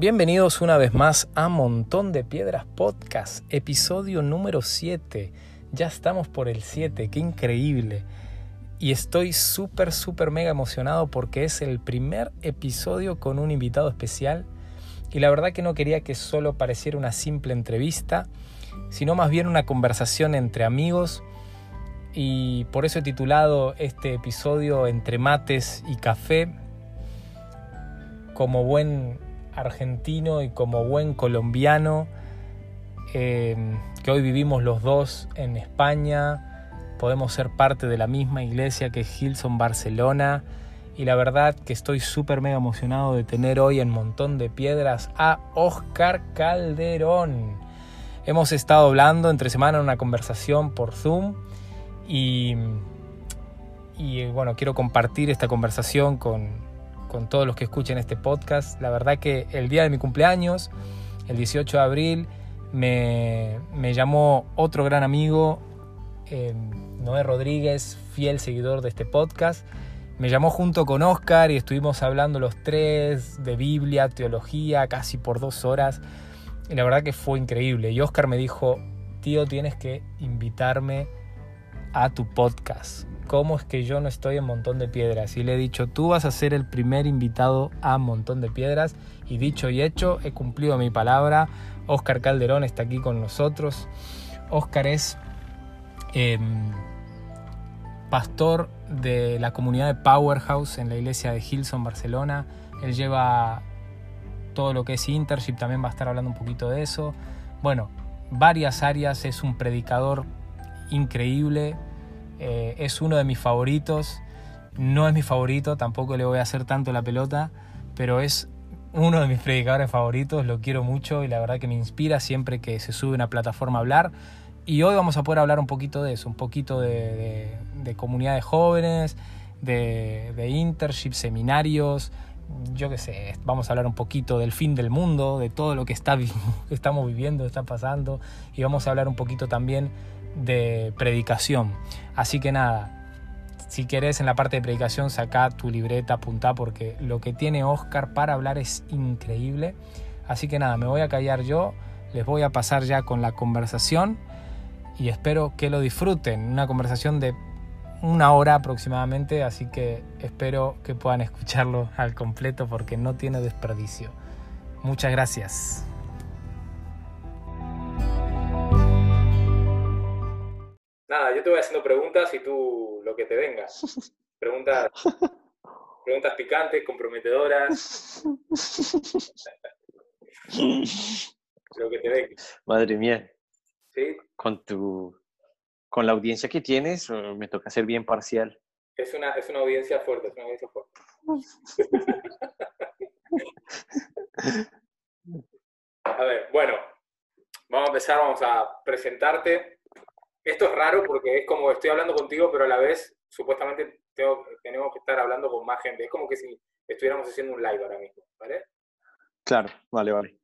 Bienvenidos una vez más a Montón de Piedras Podcast, episodio número 7. Ya estamos por el 7, qué increíble. Y estoy súper, súper mega emocionado porque es el primer episodio con un invitado especial. Y la verdad que no quería que solo pareciera una simple entrevista, sino más bien una conversación entre amigos. Y por eso he titulado este episodio Entre mates y café. Como buen argentino y como buen colombiano, eh, que hoy vivimos los dos en España, podemos ser parte de la misma iglesia que Gilson Barcelona. Y la verdad que estoy súper mega emocionado de tener hoy en Montón de Piedras a Oscar Calderón. Hemos estado hablando entre semana en una conversación por Zoom y, y bueno, quiero compartir esta conversación con, con todos los que escuchen este podcast. La verdad que el día de mi cumpleaños, el 18 de abril, me, llamó otro gran amigo, eh, Noé Rodríguez, fiel seguidor de este podcast. Me llamó junto con Oscar y estuvimos hablando los tres de Biblia, teología, casi por dos horas. Y la verdad que fue increíble. Y Oscar me dijo, tío, tienes que invitarme a tu podcast. ¿Cómo es que yo no estoy en Montón de Piedras? Y le he dicho, tú vas a ser el primer invitado a Montón de Piedras. Y dicho y hecho, he cumplido mi palabra. Oscar Calderón está aquí con nosotros. Oscar es em, pastor de la comunidad de Powerhouse en la iglesia de Hilson, Barcelona. Él lleva todo lo que es internship, también va a estar hablando un poquito de eso. Bueno, varias áreas, es un predicador increíble, eh, es uno de mis favoritos. No es mi favorito, tampoco le voy a hacer tanto la pelota, pero es uno de mis predicadores favoritos, lo quiero mucho y la verdad que me inspira siempre que se sube una plataforma a hablar. Y hoy vamos a poder hablar un poquito de eso, un poquito de, comunidades jóvenes, de, de internship, seminarios, yo qué sé, vamos a hablar un poquito del fin del mundo, de todo lo que está, estamos viviendo, está pasando, y vamos a hablar un poquito también de predicación. Así que nada, si querés en la parte de predicación saca tu libreta, apunta porque lo que tiene Oscar para hablar es increíble. Así que nada, me voy a callar yo, les voy a pasar ya con la conversación y espero que lo disfruten. Una conversación de una hora aproximadamente, así que espero que puedan escucharlo al completo porque no tiene desperdicio. Muchas gracias. Nada, yo te voy haciendo preguntas y tú lo que te venga. Preguntas, preguntas picantes, comprometedoras. lo que te venga. Madre mía. ¿Sí? Con tu con la audiencia que tienes, me toca ser bien parcial. Es una, es una audiencia fuerte, es una audiencia fuerte. a ver, bueno, vamos a empezar, vamos a presentarte esto es raro porque es como estoy hablando contigo, pero a la vez supuestamente tenemos que estar hablando con más gente. Es como que si estuviéramos haciendo un live ahora mismo, ¿vale? Claro, vale, vale.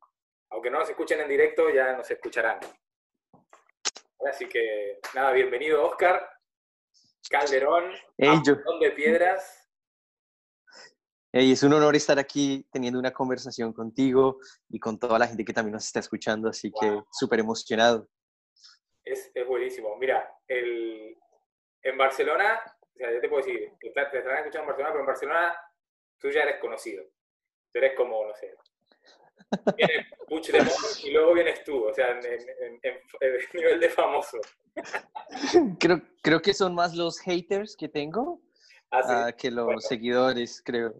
Aunque no nos escuchen en directo, ya nos escucharán. Así que, nada, bienvenido Oscar, Calderón, hey, de Piedras. Hey, es un honor estar aquí teniendo una conversación contigo y con toda la gente que también nos está escuchando, así que súper emocionado es, es buenísimo. Mira, el, en Barcelona, o sea, yo te puedo decir, te, te estarán escuchando en Barcelona, pero en Barcelona tú ya eres conocido. Tú eres como, no sé, viene Puigdemont y luego vienes tú, o sea, en, en, en, nivel de famoso. Creo, creo que son más los haters que tengo ¿Ah, que los seguidores, creo.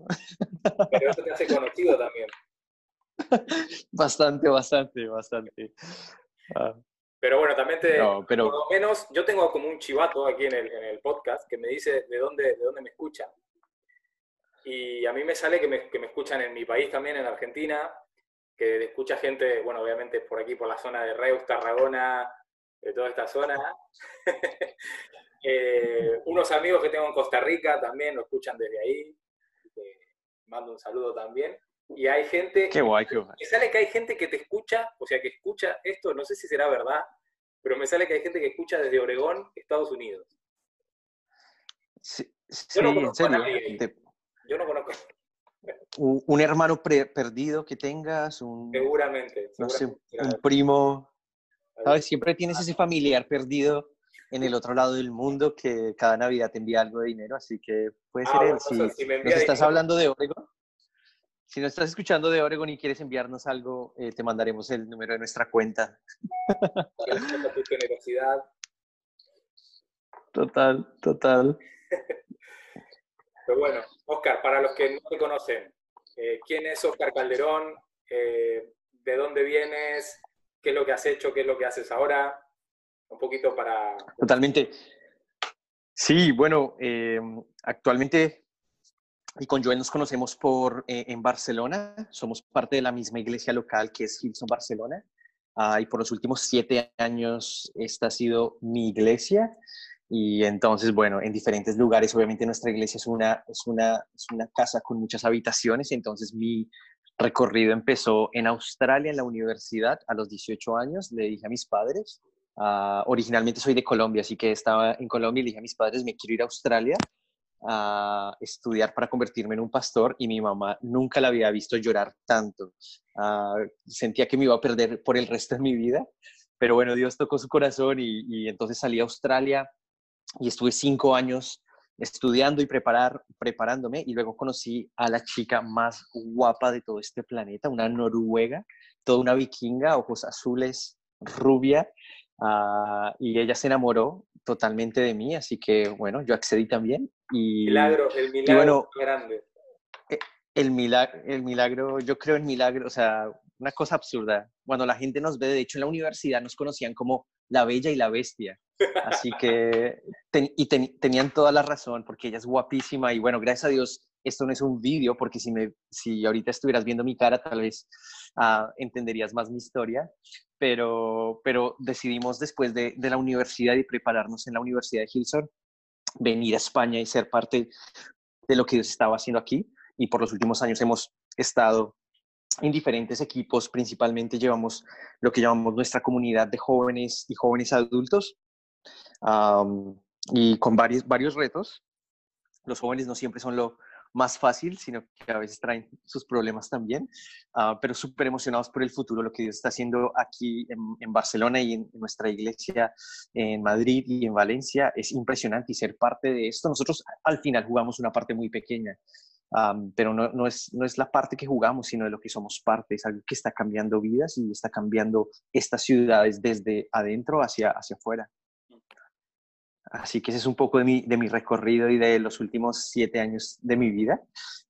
Pero eso te hace conocido también. Bastante, bastante, bastante. Ah. Pero bueno, también te, por lo menos yo tengo como un chivato aquí en el, en el, podcast que me dice de dónde, de dónde me escuchan. Y a mí me sale que me, que me escuchan en mi país también, en Argentina, que escucha gente, bueno, obviamente por aquí, por la zona de Reus, Tarragona, de toda esta zona. eh, unos amigos que tengo en Costa Rica también lo escuchan desde ahí. mando un saludo también. Y hay gente. Qué guay, qué guay. Me sale que hay gente que te escucha, o sea, que escucha esto, no sé si será verdad, pero me sale que hay gente que escucha desde Oregón, Estados Unidos. Sí, Yo no conozco a nadie. Yo no conozco. un, hermano perdido que tengas, un, seguramente, no sé, un primo, ¿sabes? Siempre tienes ese familiar perdido en el otro lado del mundo que cada Navidad te envía algo de dinero, así que puede ser él. Si, nos estás hablando de Oregon, si no estás escuchando de Oregon y quieres enviarnos algo, eh, te mandaremos el número de nuestra cuenta. tu generosidad. Total, total. Pero bueno, Oscar, para los que no te conocen, eh, ¿quién es Oscar Calderón? Eh, ¿De dónde vienes? ¿Qué es lo que has hecho? ¿Qué es lo que haces ahora? Un poquito para... Totalmente. Sí, bueno, actualmente y con Joel nos conocemos por, eh, en Barcelona, somos parte de la misma iglesia local que es Hilson Barcelona, uh, y por los últimos siete años esta ha sido mi iglesia, y entonces, bueno, en diferentes lugares, obviamente nuestra iglesia es una, es una, es una casa con muchas habitaciones, entonces mi recorrido empezó en Australia, en la universidad, a los 18 años, le dije a mis padres, uh, originalmente soy de Colombia, así que estaba en Colombia y le dije a mis padres, me quiero ir a Australia, a estudiar para convertirme en un pastor y mi mamá nunca la había visto llorar tanto. Ah, sentía que me iba a perder por el resto de mi vida, pero bueno, Dios tocó su corazón y, entonces salí a Australia y estuve cinco años estudiando y preparar, preparándome y luego conocí a la chica más guapa de todo este planeta, una noruega, toda una vikinga, ojos azules, rubia, ah, y ella se enamoró totalmente de mí, así que bueno, yo accedí también. Y, milagro, el milagro grande. Eh, el milagro, el milagro, yo creo en milagro, o sea, una cosa absurda. Cuando la gente nos ve, de hecho en la universidad nos conocían como la bella y la bestia. Así que, y tenían toda la razón, porque ella es guapísima y bueno, gracias a Dios, esto no es un vídeo, porque si, me, si ahorita estuvieras viendo mi cara, tal vez uh, entenderías más mi historia pero, pero decidimos después de, de, la universidad y prepararnos en la Universidad de Hilson, venir a España y ser parte de lo que Dios estaba haciendo aquí. Y por los últimos años hemos estado en diferentes equipos, principalmente llevamos lo que llamamos nuestra comunidad de jóvenes y jóvenes adultos, y con varios, varios retos. Los jóvenes no siempre son lo, más fácil, sino que a veces traen sus problemas también, ah, pero súper emocionados por el futuro, lo que Dios está haciendo aquí en, Barcelona y en, nuestra iglesia en Madrid y en Valencia. Es impresionante y ser parte de esto. Nosotros al final jugamos una parte muy pequeña. pero no, no, es, no es la parte que jugamos, sino de lo que somos parte. Es algo que está cambiando vidas y está cambiando estas ciudades desde adentro hacia, hacia afuera. Así que ese es un poco de mi, de mi recorrido y de los últimos siete años de mi vida.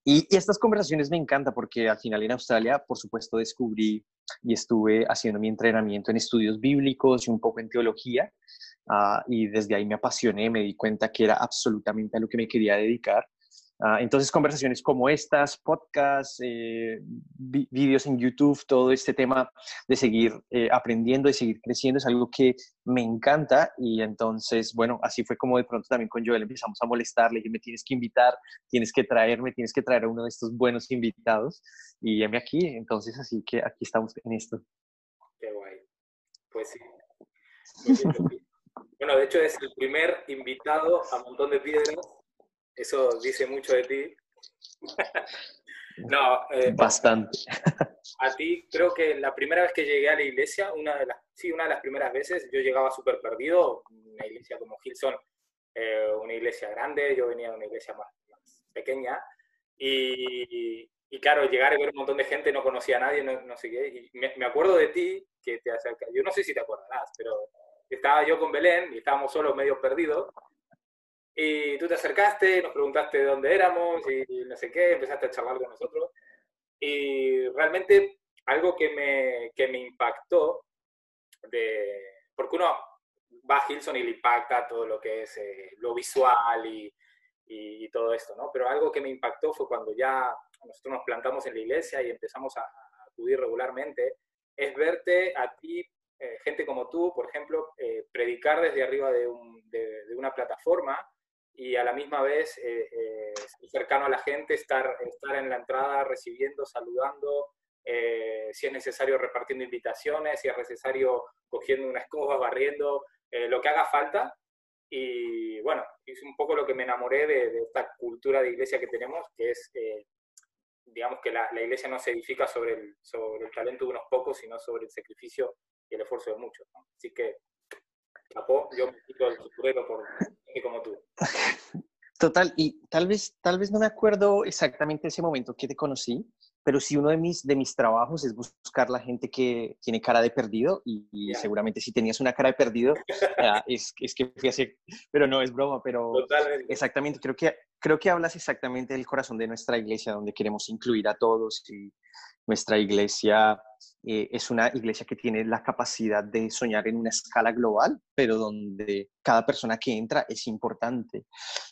Y, estas conversaciones me encantan porque al final en Australia, por supuesto, descubrí y estuve haciendo mi entrenamiento en estudios bíblicos y un poco en teología. Ah, y desde ahí me apasioné, me di cuenta que era absolutamente a lo que me quería dedicar. Ah, entonces, conversaciones como estas, podcasts, eh, vídeos en YouTube, todo este tema de seguir eh, aprendiendo, de seguir creciendo, es algo que me encanta. Y entonces, bueno, así fue como de pronto también con Joel empezamos a molestarle, que me tienes que invitar, tienes que traerme, tienes que traer a uno de estos buenos invitados. Y heme aquí, entonces, así que aquí estamos en esto. Qué guay. Pues sí. bueno, de hecho es el primer invitado a Montón de Piedras eso dice mucho de ti. no, eh, bastante. A ti, creo que la primera vez que llegué a la iglesia, una de las, sí, una de las primeras veces, yo llegaba súper perdido, una iglesia como Hilson, eh, una iglesia grande, yo venía de una iglesia más, pequeña, y, y, claro, llegar y ver un montón de gente, no conocía a nadie, no, sé qué, y me, me, acuerdo de ti, que te acercas, yo no sé si te acordarás, pero estaba yo con Belén y estábamos solos medio perdidos, y tú te acercaste, nos preguntaste de dónde éramos y no sé qué, empezaste a charlar con nosotros. Y realmente algo que me, que me impactó, de, porque uno va a Hilson y le impacta todo lo que es eh, lo visual y, y, todo esto, ¿no? Pero algo que me impactó fue cuando ya nosotros nos plantamos en la iglesia y empezamos a, acudir regularmente, es verte a ti, eh, gente como tú, por ejemplo, eh, predicar desde arriba de, un, de, de una plataforma y a la misma vez eh, eh, cercano a la gente, estar, estar en la entrada recibiendo, saludando, eh, si es necesario repartiendo invitaciones, si es necesario cogiendo una escoba, barriendo, lo que haga falta. Y bueno, es un poco lo que me enamoré de, esta cultura de iglesia que tenemos, que es digamos que la, iglesia no se edifica sobre el, sobre el talento de unos pocos, sino sobre el sacrificio y el esfuerzo de muchos. Así que, yo me quito el futuro como tú. Total, y tal vez, tal vez no me acuerdo exactamente ese momento que te conocí, pero sí uno de mis, de mis trabajos es buscar la gente que tiene cara de perdido y, seguramente si tenías una cara de perdido, es, es, que fui así, pero no es broma, pero exactamente, creo que, creo que hablas exactamente del corazón de nuestra iglesia, donde queremos incluir a todos y nuestra iglesia eh, es una iglesia que tiene la capacidad de soñar en una escala global, pero donde cada persona que entra es importante.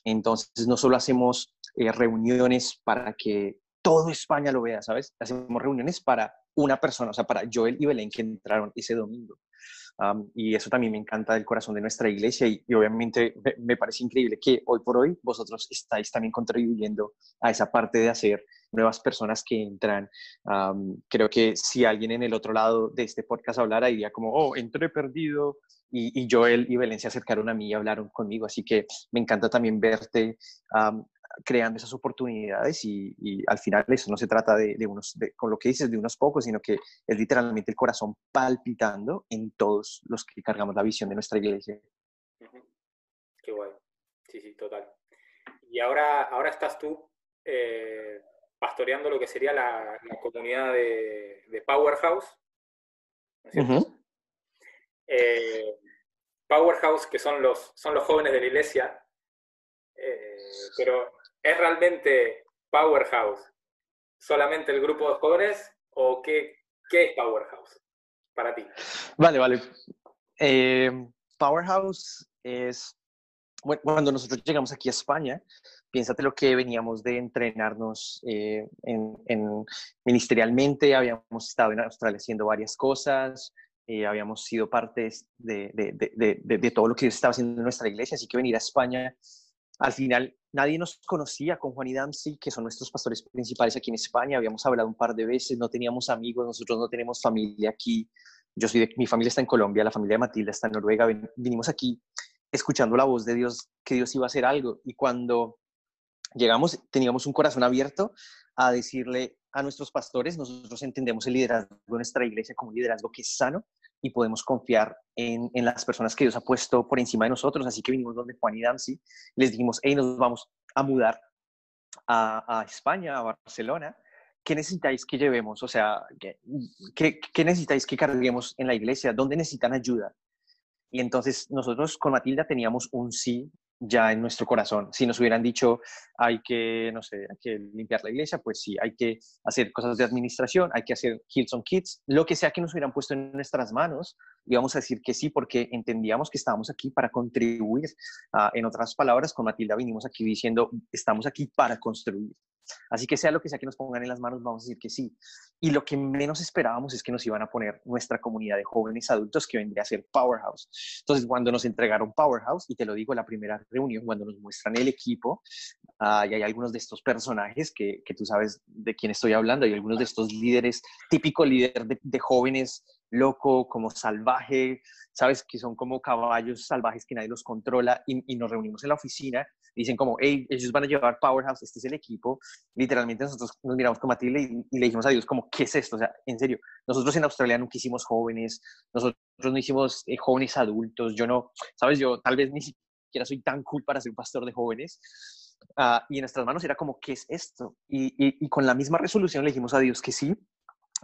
Entonces, no solo hacemos eh, reuniones para que todo España lo vea, ¿sabes? Hacemos reuniones para una persona, o sea, para Joel y Belén que entraron ese domingo y eso también me encanta del corazón de nuestra iglesia y, obviamente me, parece increíble que hoy por hoy vosotros estáis también contribuyendo a esa parte de hacer nuevas personas que entran. creo que si alguien en el otro lado de este podcast hablara, diría como, oh, entré perdido. Y, Joel y Belén se acercaron a mí y hablaron conmigo. Así que me encanta también verte creando esas oportunidades y, al final eso no se trata de, unos, con lo que dices, de unos pocos, sino que es literalmente el corazón palpitando en todos los que cargamos la visión de nuestra iglesia. Qué guay. Sí, sí, total. Y ahora, ahora estás tú eh, pastoreando lo que sería la, comunidad de, Powerhouse. Eh, Powerhouse, que son los, son los jóvenes de la iglesia, eh, pero ¿Es realmente Powerhouse solamente el grupo de jóvenes o qué, qué es Powerhouse para ti? Vale, vale. Eh, Powerhouse es, cuando nosotros llegamos aquí a España, piénsate lo que veníamos de entrenarnos eh, en, ministerialmente, habíamos estado en Australia haciendo varias cosas, eh, habíamos sido partes de, de, de, todo lo que estaba haciendo en nuestra iglesia, así que venir a España al final, nadie nos conocía con Juan y Damsi, que son nuestros pastores principales aquí en España. Habíamos hablado un par de veces, no teníamos amigos, nosotros no tenemos familia aquí. Yo soy de, mi familia está en Colombia, la familia de Matilda está en Noruega. Vinimos aquí escuchando la voz de Dios, que Dios iba a hacer algo. Y cuando llegamos, teníamos un corazón abierto a decirle a nuestros pastores, nosotros entendemos el liderazgo de nuestra iglesia como un liderazgo que es sano, y podemos confiar en, en, las personas que Dios ha puesto por encima de nosotros. Así que vinimos donde Juan y Dancy, les dijimos, hey, nos vamos a mudar a, a España, a Barcelona. ¿Qué necesitáis que llevemos? O sea, ¿qué, ¿qué, qué, necesitáis que carguemos en la iglesia? ¿Dónde necesitan ayuda? Y entonces nosotros con Matilda teníamos un sí ya en nuestro corazón. Si nos hubieran dicho hay que, no sé, hay que limpiar la iglesia, pues sí, hay que hacer cosas de administración, hay que hacer Hilson Kids, lo que sea que nos hubieran puesto en nuestras manos, íbamos a decir que sí, porque entendíamos que estábamos aquí para contribuir. Ah, en otras palabras, con Matilda vinimos aquí diciendo, estamos aquí para construir. Así que sea lo que sea que nos pongan en las manos, vamos a decir que sí. Y lo que menos esperábamos es que nos iban a poner nuestra comunidad de jóvenes adultos que vendría a ser Powerhouse. Entonces, cuando nos entregaron Powerhouse, y te lo digo, la primera reunión, cuando nos muestran el equipo, uh, y hay algunos de estos personajes que, que, tú sabes de quién estoy hablando, hay algunos de estos líderes, típico líder de, de jóvenes loco, como salvaje, sabes, que son como caballos salvajes que nadie los controla y, nos reunimos en la oficina, dicen como, hey, ellos van a llevar Powerhouse, este es el equipo, literalmente nosotros nos miramos con Matilde y, le dijimos a Dios como, ¿qué es esto? O sea, en serio, nosotros en Australia nunca hicimos jóvenes, nosotros no hicimos eh, jóvenes adultos, yo no, sabes, yo tal vez ni siquiera soy tan cool para ser un pastor de jóvenes, ah, y en nuestras manos era como, ¿qué es esto? Y, y, con la misma resolución le dijimos a Dios que sí,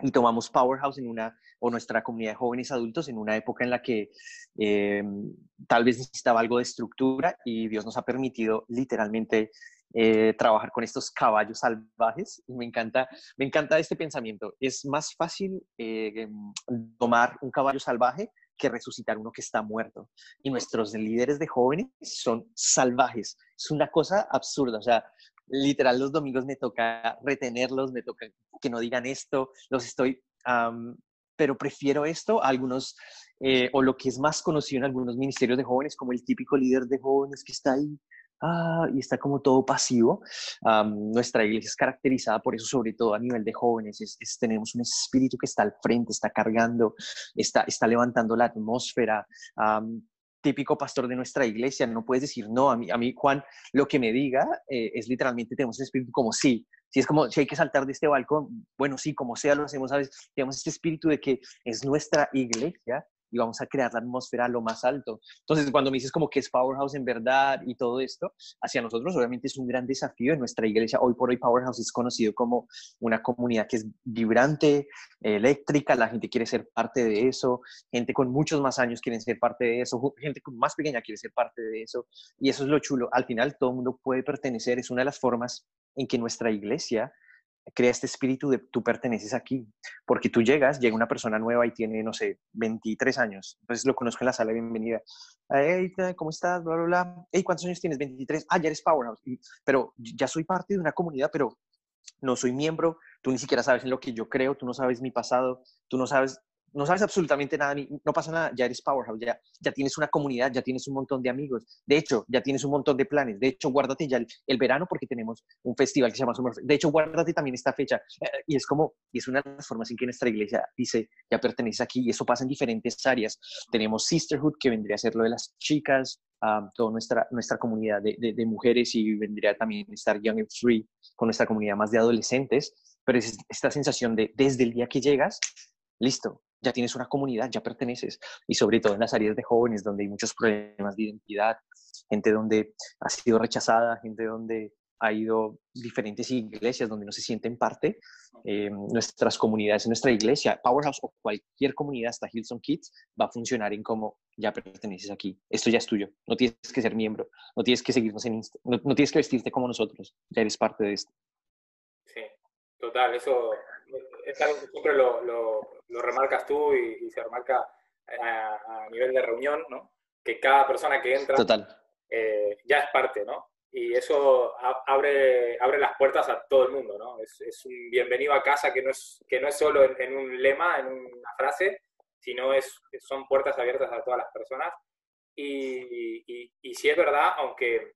y tomamos Powerhouse en una, o nuestra comunidad de jóvenes adultos en una época en la que eh, tal vez necesitaba algo de estructura y Dios nos ha permitido literalmente eh, trabajar con estos caballos salvajes. Y me encanta, me encanta este pensamiento. Es más fácil eh, tomar un caballo salvaje que resucitar uno que está muerto. Y nuestros líderes de jóvenes son salvajes. Es una cosa absurda. O sea, literal los domingos me toca retenerlos, me toca que no digan esto, los estoy, pero prefiero esto a algunos, eh, o lo que es más conocido en algunos ministerios de jóvenes, como el típico líder de jóvenes que está ahí ah, y está como todo pasivo. nuestra iglesia es caracterizada por eso, sobre todo a nivel de jóvenes. Es, tenemos un espíritu que está al frente, está cargando, está, está levantando la atmósfera. Típico pastor de nuestra iglesia, no puedes decir no, a mí, a mí Juan, lo que me diga eh, es literalmente, tenemos el espíritu como sí, si es como, si hay que saltar de este balcón, bueno, sí, como sea, lo hacemos, ¿sabes? Tenemos este espíritu de que es nuestra iglesia y vamos a crear la atmósfera a lo más alto. Entonces, cuando me dices como que es Powerhouse en verdad y todo esto, hacia nosotros obviamente es un gran desafío en nuestra iglesia. Hoy por hoy Powerhouse es conocido como una comunidad que es vibrante, eléctrica, la gente quiere ser parte de eso, gente con muchos más años quiere ser parte de eso, gente más pequeña quiere ser parte de eso. Y eso es lo chulo. Al final todo el mundo puede pertenecer, es una de las formas en que nuestra iglesia crea este espíritu de tú perteneces aquí, porque tú llegas, llega una persona nueva y tiene, no sé, 23 años, entonces lo conozco en la sala de bienvenida, hey, ¿cómo estás? Bla, bla, bla, hey, ¿cuántos años tienes? 23, ah, ya eres Powerhouse, pero ya soy parte de una comunidad, pero no soy miembro, tú ni siquiera sabes en lo que yo creo, tú no sabes mi pasado, tú no sabes no sabes absolutamente nada, no pasa nada, ya eres Powerhouse, ya, ya tienes una comunidad, ya tienes un montón de amigos. De hecho, ya tienes un montón de planes. De hecho, guárdate ya el, verano porque tenemos un festival que se llama Summer De hecho, guárdate también esta fecha. Eh, y es como, y es una de las formas en que nuestra iglesia dice, ya pertenece aquí. Y eso pasa en diferentes áreas. Tenemos Sisterhood, que vendría a ser lo de las chicas, toda nuestra, nuestra comunidad de, de, mujeres y vendría también estar Young and Free con nuestra comunidad más de adolescentes. Pero es esta sensación de desde el día que llegas, listo, ya tienes una comunidad, ya perteneces. Y sobre todo en las áreas de jóvenes donde hay muchos problemas de identidad, gente donde ha sido rechazada, gente donde ha ido diferentes iglesias donde no se sienten parte. Eh, nuestras comunidades, nuestra iglesia, Powerhouse o cualquier comunidad, hasta Hillsong Kids, va a funcionar en como ya perteneces aquí. Esto ya es tuyo. No tienes que ser miembro, no tienes que seguirnos en Insta, no, no tienes que vestirte como nosotros. Ya eres parte de esto. Total. Eso es algo que siempre lo, lo, remarcas tú y, se remarca a, nivel de reunión, ¿no? Que cada persona que entra eh, ya es parte, ¿no? Y eso abre, abre las puertas a todo el mundo, ¿no? Es, es un bienvenido a casa que no es, que no es solo en, un lema, en una frase, sino es, son puertas abiertas a todas las personas. Y, y, y si es verdad, aunque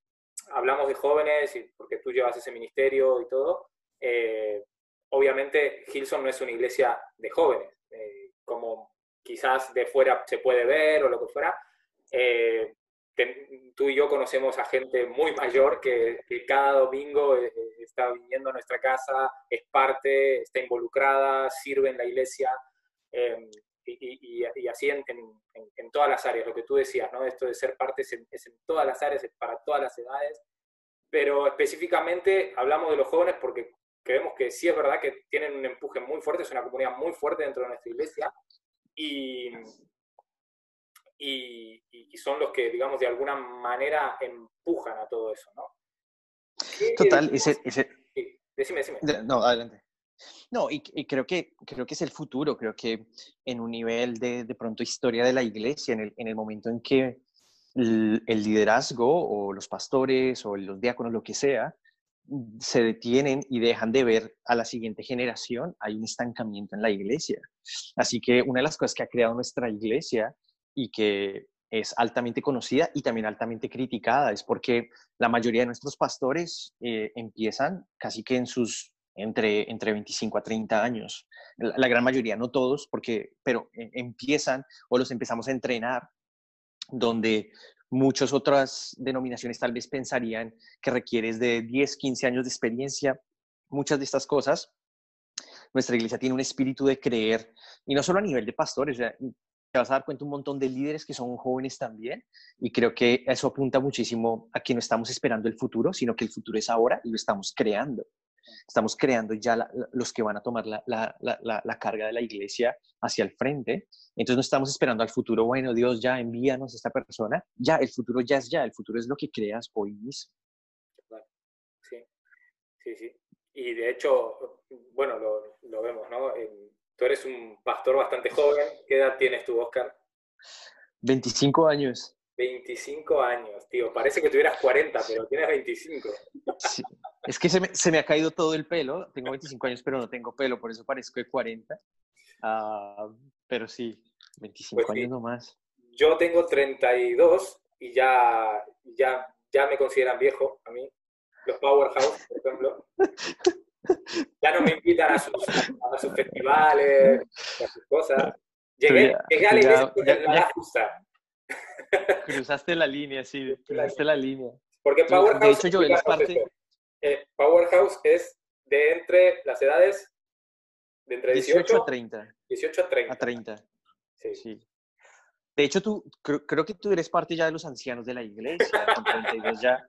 hablamos de jóvenes, y porque tú llevas ese ministerio y todo, eh, obviamente Hilson no es una iglesia de jóvenes, eh, como quizás de fuera se puede ver o lo que fuera. Eh, tú y yo conocemos a gente muy mayor que, cada domingo eh, está viniendo a nuestra casa, es parte, está involucrada, sirve en la iglesia. Em, y, así en, todas las áreas, lo que tú decías, ¿no? Esto de ser parte es en, es en todas las áreas, es para todas las edades, pero específicamente hablamos de los jóvenes porque creemos que sí es verdad que tienen un empuje muy fuerte, es una comunidad muy fuerte dentro de nuestra iglesia y, y, son los que, digamos, de alguna manera empujan a todo eso, ¿no? Total, ese, decime, decime. No, adelante. No, y, creo, que, creo que es el futuro, creo que en un nivel de, de pronto historia de la iglesia, en el, en el momento en que el, el liderazgo o los pastores o los diáconos, lo que sea, se detienen y dejan de ver a la siguiente generación, hay un estancamiento en la iglesia. Así que una de las cosas que ha creado nuestra iglesia y que es altamente conocida y también altamente criticada es porque la mayoría de nuestros pastores eh, empiezan casi que en sus entre, entre 25 a 30 años. La, la gran mayoría, no todos, porque, pero eh, empiezan o los empezamos a entrenar donde Muchas otras denominaciones tal vez pensarían que requieres de 10, 15 años de experiencia. Muchas de estas cosas, nuestra iglesia tiene un espíritu de creer, y no solo a nivel de pastores, te vas a dar cuenta un montón de líderes que son jóvenes también, y creo que eso apunta muchísimo a que no estamos esperando el futuro, sino que el futuro es ahora y lo estamos creando estamos creando ya los que van a tomar la, la, carga de la iglesia hacia el frente. Entonces no estamos esperando al futuro, bueno, Dios ya envíanos a esta persona, ya, el futuro ya es ya, el futuro es lo que creas hoy mismo. Sí, sí, sí. Y de hecho, bueno, lo, lo vemos, ¿no? tú eres un pastor bastante joven. ¿Qué edad tienes tú, Oscar? 25 años. 25 años, tío. Parece que tuvieras 40, pero tienes 25. Sí. Es que se me, se me, ha caído todo el pelo. Tengo 25 años, pero no tengo pelo, por eso parezco de 40. Ah, pero sí, 25 pues años nomás. Yo tengo 32 y ya, ya, ya me consideran viejo a mí. Los Powerhouse, por ejemplo. Ya no me invitan a sus, a sus festivales, a sus cosas. Llegué, llegué a la iglesia la justa. Cruzaste la línea, sí, cruzaste la línea. Porque Powerhouse, de hecho, yo es parte... Eh, Powerhouse es de entre las edades de entre 18, a 30. 18 a 30. A 30. Sí. sí. De hecho, tú, creo, que tú eres parte ya de los ancianos de la iglesia, con 32 ya,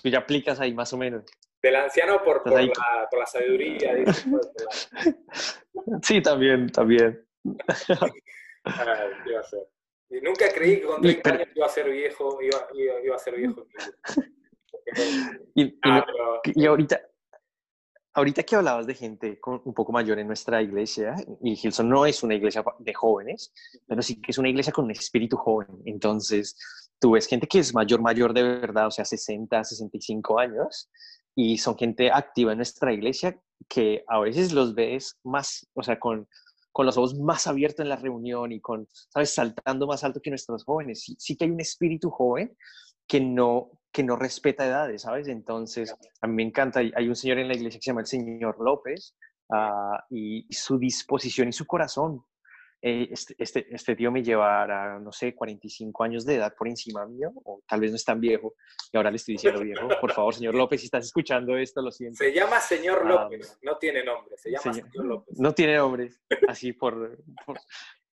tú ya aplicas ahí más o menos. Del anciano por, por, la, por la, sabiduría. Sí, también, también. Iba a ser. Y nunca creí que con 30 años iba a ser viejo, iba, iba, a ser viejo. Y, ah, y, ahorita, ahorita que hablabas de gente un poco mayor en nuestra iglesia, y Gilson no es una iglesia de jóvenes, pero sí que es una iglesia con un espíritu joven. Entonces, tú ves gente que es mayor, mayor de verdad, o sea, 60, 65 años, y son gente activa en nuestra iglesia que a veces los ves más, o sea, con, con los ojos más abiertos en la reunión y con, ¿sabes?, saltando más alto que nuestros jóvenes. Sí, sí que hay un espíritu joven que no, que no respeta edades, ¿sabes? Entonces, a mí me encanta, hay un señor en la iglesia que se llama el señor López, ah, y, su disposición y su corazón. Eh, este, este, este, tío me llevará, no sé, 45 años de edad por encima mío, o tal vez no es tan viejo, y ahora le estoy diciendo viejo. Por favor, señor López, si estás escuchando esto, lo siento. Se llama señor ah, López, no tiene nombre, se llama señor, López. No tiene nombre, así por,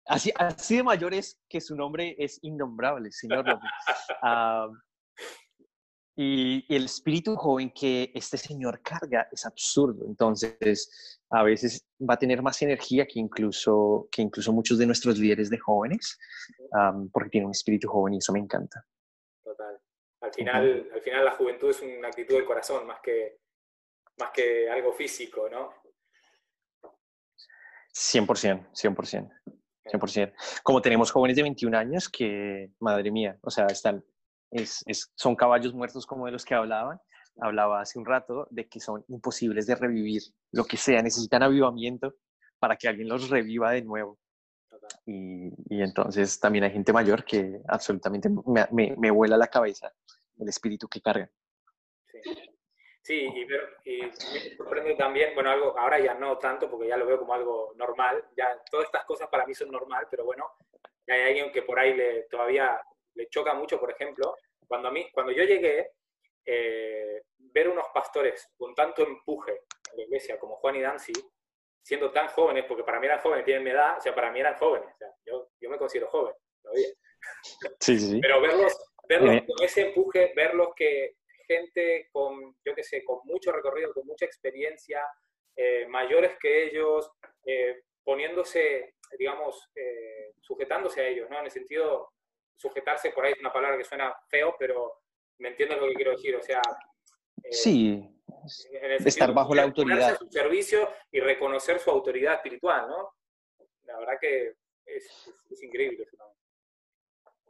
así, así de mayor es que su nombre es innombrable, señor López. Ah, y, el espíritu joven que este señor carga es absurdo. Entonces, a veces va a tener más energía que incluso, que incluso muchos de nuestros líderes de jóvenes, porque tiene un espíritu joven y eso me encanta. Total. Al final, al final la juventud es una actitud del corazón más que, más que algo físico, ¿no? 100%, 100%. 100%. Como tenemos jóvenes de 21 años que, madre mía, o sea, están es, son caballos muertos como de los que hablaban. Hablaba hace un rato de que son imposibles de revivir, lo que sea, necesitan avivamiento para que alguien los reviva de nuevo. Y, entonces también hay gente mayor que absolutamente me, me, me vuela la cabeza el espíritu que carga. Sí, y, y, me sorprende también, bueno, algo, ahora ya no tanto porque ya lo veo como algo normal, ya todas estas cosas para mí son normal, pero bueno, hay alguien que por ahí le, todavía le choca mucho, por ejemplo, cuando, a mí, cuando yo llegué, eh, ver unos pastores con tanto empuje en la iglesia como Juan y Dancy, siendo tan jóvenes, porque para mí eran jóvenes, tienen mi edad, o sea, para mí eran jóvenes, o sea, yo, yo me considero joven todavía. Sí, sí. Pero verlos, verlos eh. con ese empuje, verlos que gente con, yo qué sé, con mucho recorrido, con mucha experiencia, eh, mayores que ellos, poniéndose, digamos, sujetándose a ellos, ¿no? En el sentido, sujetarse, por ahí es una palabra que suena feo, pero me entiendo lo que quiero decir, o sea... Eh, sí, estar bajo la autoridad. su servicio y reconocer su autoridad espiritual, ¿no? La verdad que es, increíble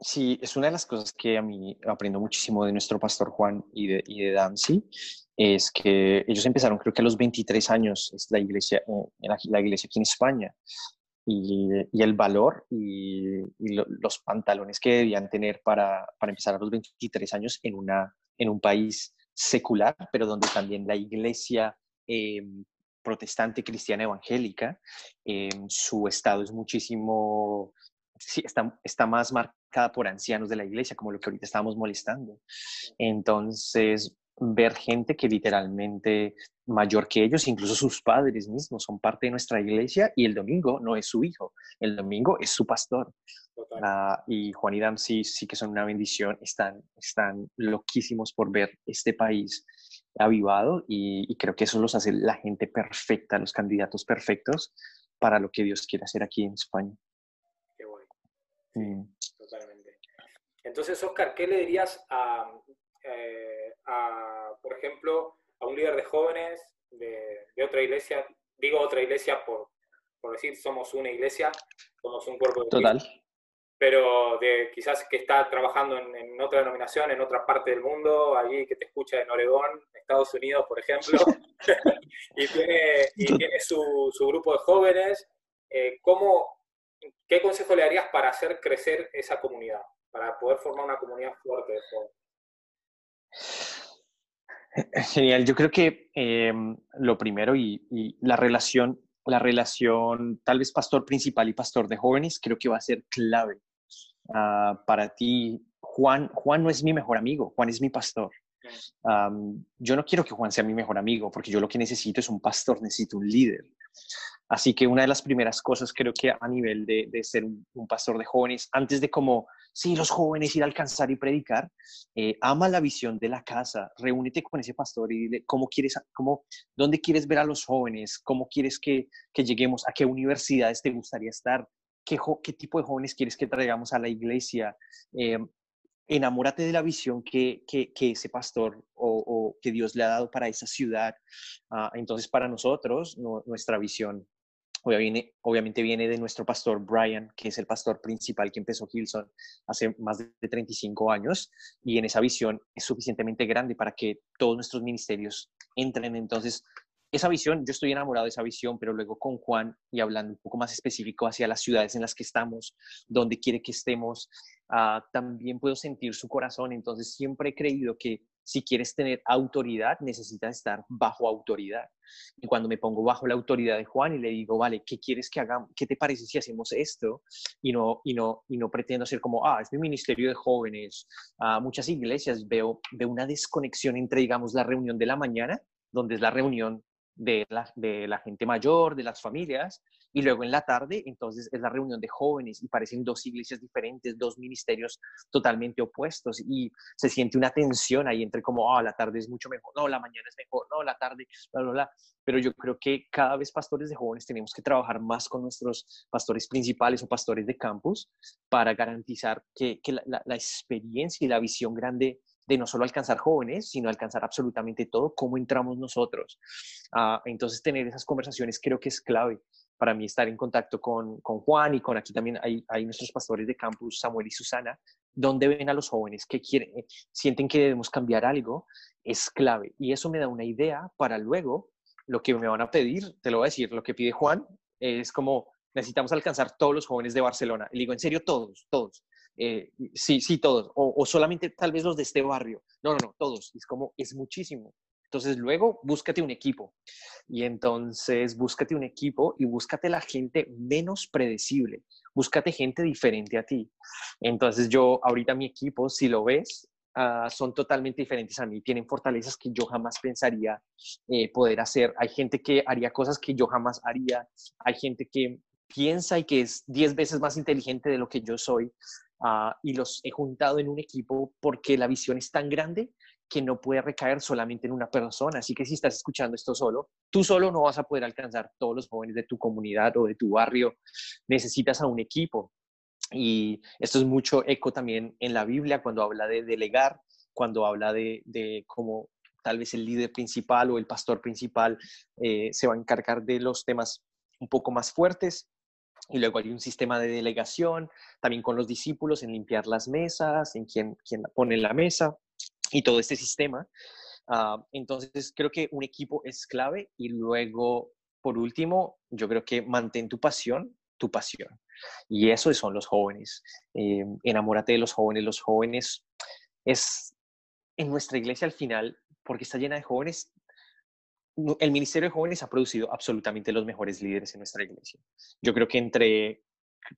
Sí, es una de las cosas que a mí aprendo muchísimo de nuestro pastor Juan y de, y de Dancy, es que ellos empezaron creo que a los 23 años, es la iglesia, eh, la iglesia aquí en España, y, el valor y, los pantalones que debían tener para, para, empezar a los 23 años en, una, en un país secular, pero donde también la iglesia eh, protestante cristiana evangélica, eh, su estado es muchísimo, sí, está, está más marcada por ancianos de la iglesia, como lo que ahorita estábamos molestando. Entonces, ver gente que literalmente mayor que ellos, incluso sus padres mismos son parte de nuestra iglesia y el domingo no es su hijo, el domingo es su pastor. Ah, y Juan y Dan sí, sí que son una bendición, están, están loquísimos por ver este país avivado y, creo que eso los hace la gente perfecta, los candidatos perfectos para lo que Dios quiere hacer aquí en España. Qué bueno. Mm. Totalmente. Entonces, Oscar, ¿qué le dirías a, eh, a, por ejemplo, a un líder de jóvenes de, otra iglesia, digo otra iglesia por, por, decir somos una iglesia, somos un cuerpo de Total. pero de quizás que está trabajando en, otra denominación, en otra parte del mundo, allí que te escucha en Oregón, Estados Unidos, por ejemplo, y tiene, y tiene su, su, grupo de jóvenes, eh, ¿cómo, ¿qué consejo le darías para hacer crecer esa comunidad, para poder formar una comunidad fuerte de jóvenes? Genial, yo creo que em, lo primero y, la relación, la relación tal vez pastor principal y pastor de jóvenes, creo que va a ser clave ah, para ti, Juan, Juan no es mi mejor amigo, Juan es mi pastor. yo no quiero que Juan sea mi mejor amigo, porque yo lo que necesito es un pastor, necesito un líder. Así que una de las primeras cosas creo que a nivel de, ser un, pastor de jóvenes, antes de como, sí, los jóvenes ir a alcanzar y predicar, eh, ama la visión de la casa, reúnete con ese pastor y dile cómo quieres, cómo, dónde quieres ver a los jóvenes, cómo quieres que, lleguemos, a qué universidades te gustaría estar, qué, tipo de jóvenes quieres que traigamos a la iglesia. Eh, enamórate de la visión que, ese pastor o, que Dios le ha dado para esa ciudad. Ah, entonces, para nosotros, nuestra visión obviamente viene de nuestro pastor Brian, que es el pastor principal que empezó Hilson hace más de 35 años, y en esa visión es suficientemente grande para que todos nuestros ministerios entren. Entonces, esa visión, yo estoy enamorado de esa visión, pero luego con Juan y hablando un poco más específico hacia las ciudades en las que estamos, donde quiere que estemos, ah, también puedo sentir su corazón. Entonces siempre he creído que si quieres tener autoridad, necesitas estar bajo autoridad. Y cuando me pongo bajo la autoridad de Juan y le digo, vale, ¿qué quieres que hagamos? ¿Qué te parece si hacemos esto? Y no, y no, y no pretendo ser como, ah, es mi ministerio de jóvenes. a muchas iglesias veo, veo una desconexión entre, digamos, la reunión de la mañana, donde es la reunión de la, gente mayor, de las familias, y luego en la tarde, entonces es la reunión de jóvenes y parecen dos iglesias diferentes, dos ministerios totalmente opuestos y se siente una tensión ahí entre como, ah, la tarde es mucho mejor, no, la mañana es mejor, no, la tarde, bla, bla, bla. Pero yo creo que cada vez pastores de jóvenes tenemos que trabajar más con nuestros pastores principales o pastores de campus para garantizar que, la experiencia y la visión grande de no solo alcanzar jóvenes, sino alcanzar absolutamente todo, cómo entramos nosotros. Ah, entonces, tener esas conversaciones creo que es clave para mí estar en contacto con, con Juan y con aquí también hay, nuestros pastores de campus, Samuel y Susana, donde ven a los jóvenes que quieren, eh, sienten que debemos cambiar algo, es clave. Y eso me da una idea para luego lo que me van a pedir, te lo voy a decir, lo que pide Juan es como necesitamos alcanzar todos los jóvenes de Barcelona. Y digo, en serio, todos, todos. Eh, sí, sí, todos, o, solamente tal vez los de este barrio. No, no, no, todos. Es como, es muchísimo. Entonces luego búscate un equipo y entonces búscate un equipo y búscate la gente menos predecible, búscate gente diferente a ti. Entonces yo ahorita mi equipo, si lo ves, ah, son totalmente diferentes a mí, tienen fortalezas que yo jamás pensaría eh, poder hacer. Hay gente que haría cosas que yo jamás haría, hay gente que piensa y que es 10 veces más inteligente de lo que yo soy. Ah, y los he juntado en un equipo porque la visión es tan grande que no puede recaer solamente en una persona. Así que si estás escuchando esto solo, tú solo no vas a poder alcanzar todos los jóvenes de tu comunidad o de tu barrio. Necesitas a un equipo. Y esto es mucho eco también en la Biblia cuando habla de delegar, cuando habla de, de cómo tal vez el líder principal o el pastor principal eh, se va a encargar de los temas un poco más fuertes y luego hay un sistema de delegación, también con los discípulos en limpiar las mesas, en quién, quién pone la mesa y todo este sistema. Ah, entonces, creo que un equipo es clave y luego, por último, yo creo que mantén tu pasión, tu pasión. Y eso son los jóvenes. Eh, enamórate de los jóvenes. Los jóvenes es en nuestra iglesia al final, porque está llena de jóvenes, el Ministerio de Jóvenes ha producido absolutamente los mejores líderes en nuestra iglesia. Yo creo que entre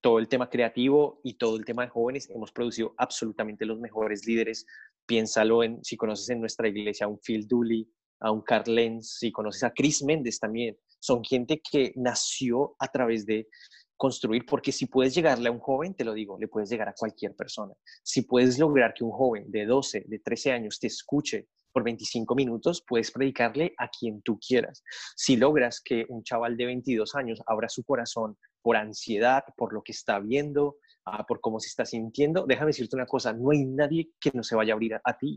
todo el tema creativo y todo el tema de jóvenes hemos producido absolutamente los mejores líderes. Piénsalo en, si conoces en nuestra iglesia a un Phil Dooley, a un Carl Lenz, si conoces a Chris Méndez también. Son gente que nació a través de construir, porque si puedes llegarle a un joven, te lo digo, le puedes llegar a cualquier persona. Si puedes lograr que un joven de 12, de 13 años te escuche por 25 minutos, puedes predicarle a quien tú quieras. Si logras que un chaval de 22 años abra su corazón por ansiedad, por lo que está viendo, ah, por cómo se está sintiendo, déjame decirte una cosa, no hay nadie que no se vaya a abrir a, ti.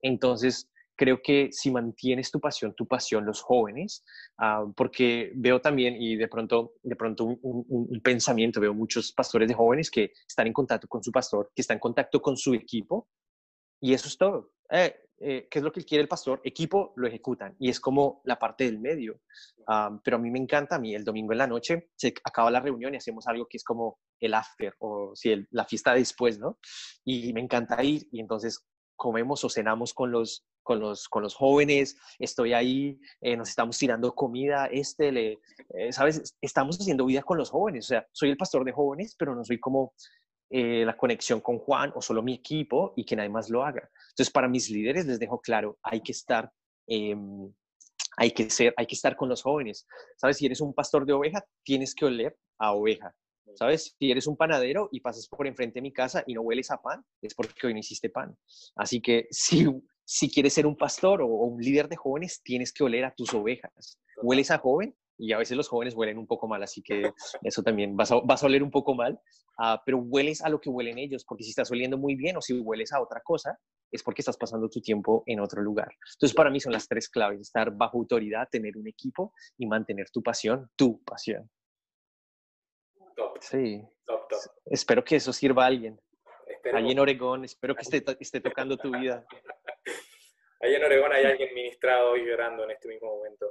Entonces, creo que si mantienes tu pasión, tu pasión, los jóvenes, ah, porque veo también, y de pronto, de pronto un, un, pensamiento, veo muchos pastores de jóvenes que están en contacto con su pastor, que están en contacto con su equipo, y eso es todo. Eh, eh, ¿qué es lo que quiere el pastor? Equipo, lo ejecutan. Y es como la parte del medio. pero a mí me encanta, a mí el domingo en la noche se acaba la reunión y hacemos algo que es como el after o si la fiesta después, ¿no? Y me encanta ir y entonces comemos o cenamos con los, con los, con los jóvenes, estoy ahí, eh, nos estamos tirando comida, este, le, eh, ¿sabes? Estamos haciendo vida con los jóvenes, o sea, soy el pastor de jóvenes, pero no soy como eh, la conexión con Juan o solo mi equipo y que nadie más lo haga. Entonces, para mis líderes les dejo claro, hay que estar, em, hay que ser, hay que estar con los jóvenes. ¿Sabes? Si eres un pastor de oveja, tienes que oler a oveja. ¿Sabes? Si eres un panadero y pasas por enfrente de mi casa y no hueles a pan, es porque hoy no hiciste pan. Así que si, si quieres ser un pastor o, o un líder de jóvenes, tienes que oler a tus ovejas. Hueles a joven, y a veces los jóvenes huelen un poco mal, así que eso también vas a, vas a oler un poco mal, uh, pero hueles a lo que huelen ellos, porque si estás oliendo muy bien o si hueles a otra cosa, es porque estás pasando tu tiempo en otro lugar. Entonces, para mí son las tres claves, estar bajo autoridad, tener un equipo y mantener tu pasión, tu pasión. Top. Sí. Top, top. Espero que eso sirva a alguien. Esperemos. Allí en Oregón, espero que esté, esté tocando tu vida. Allá en Oregón hay alguien ministrado y llorando en este mismo momento.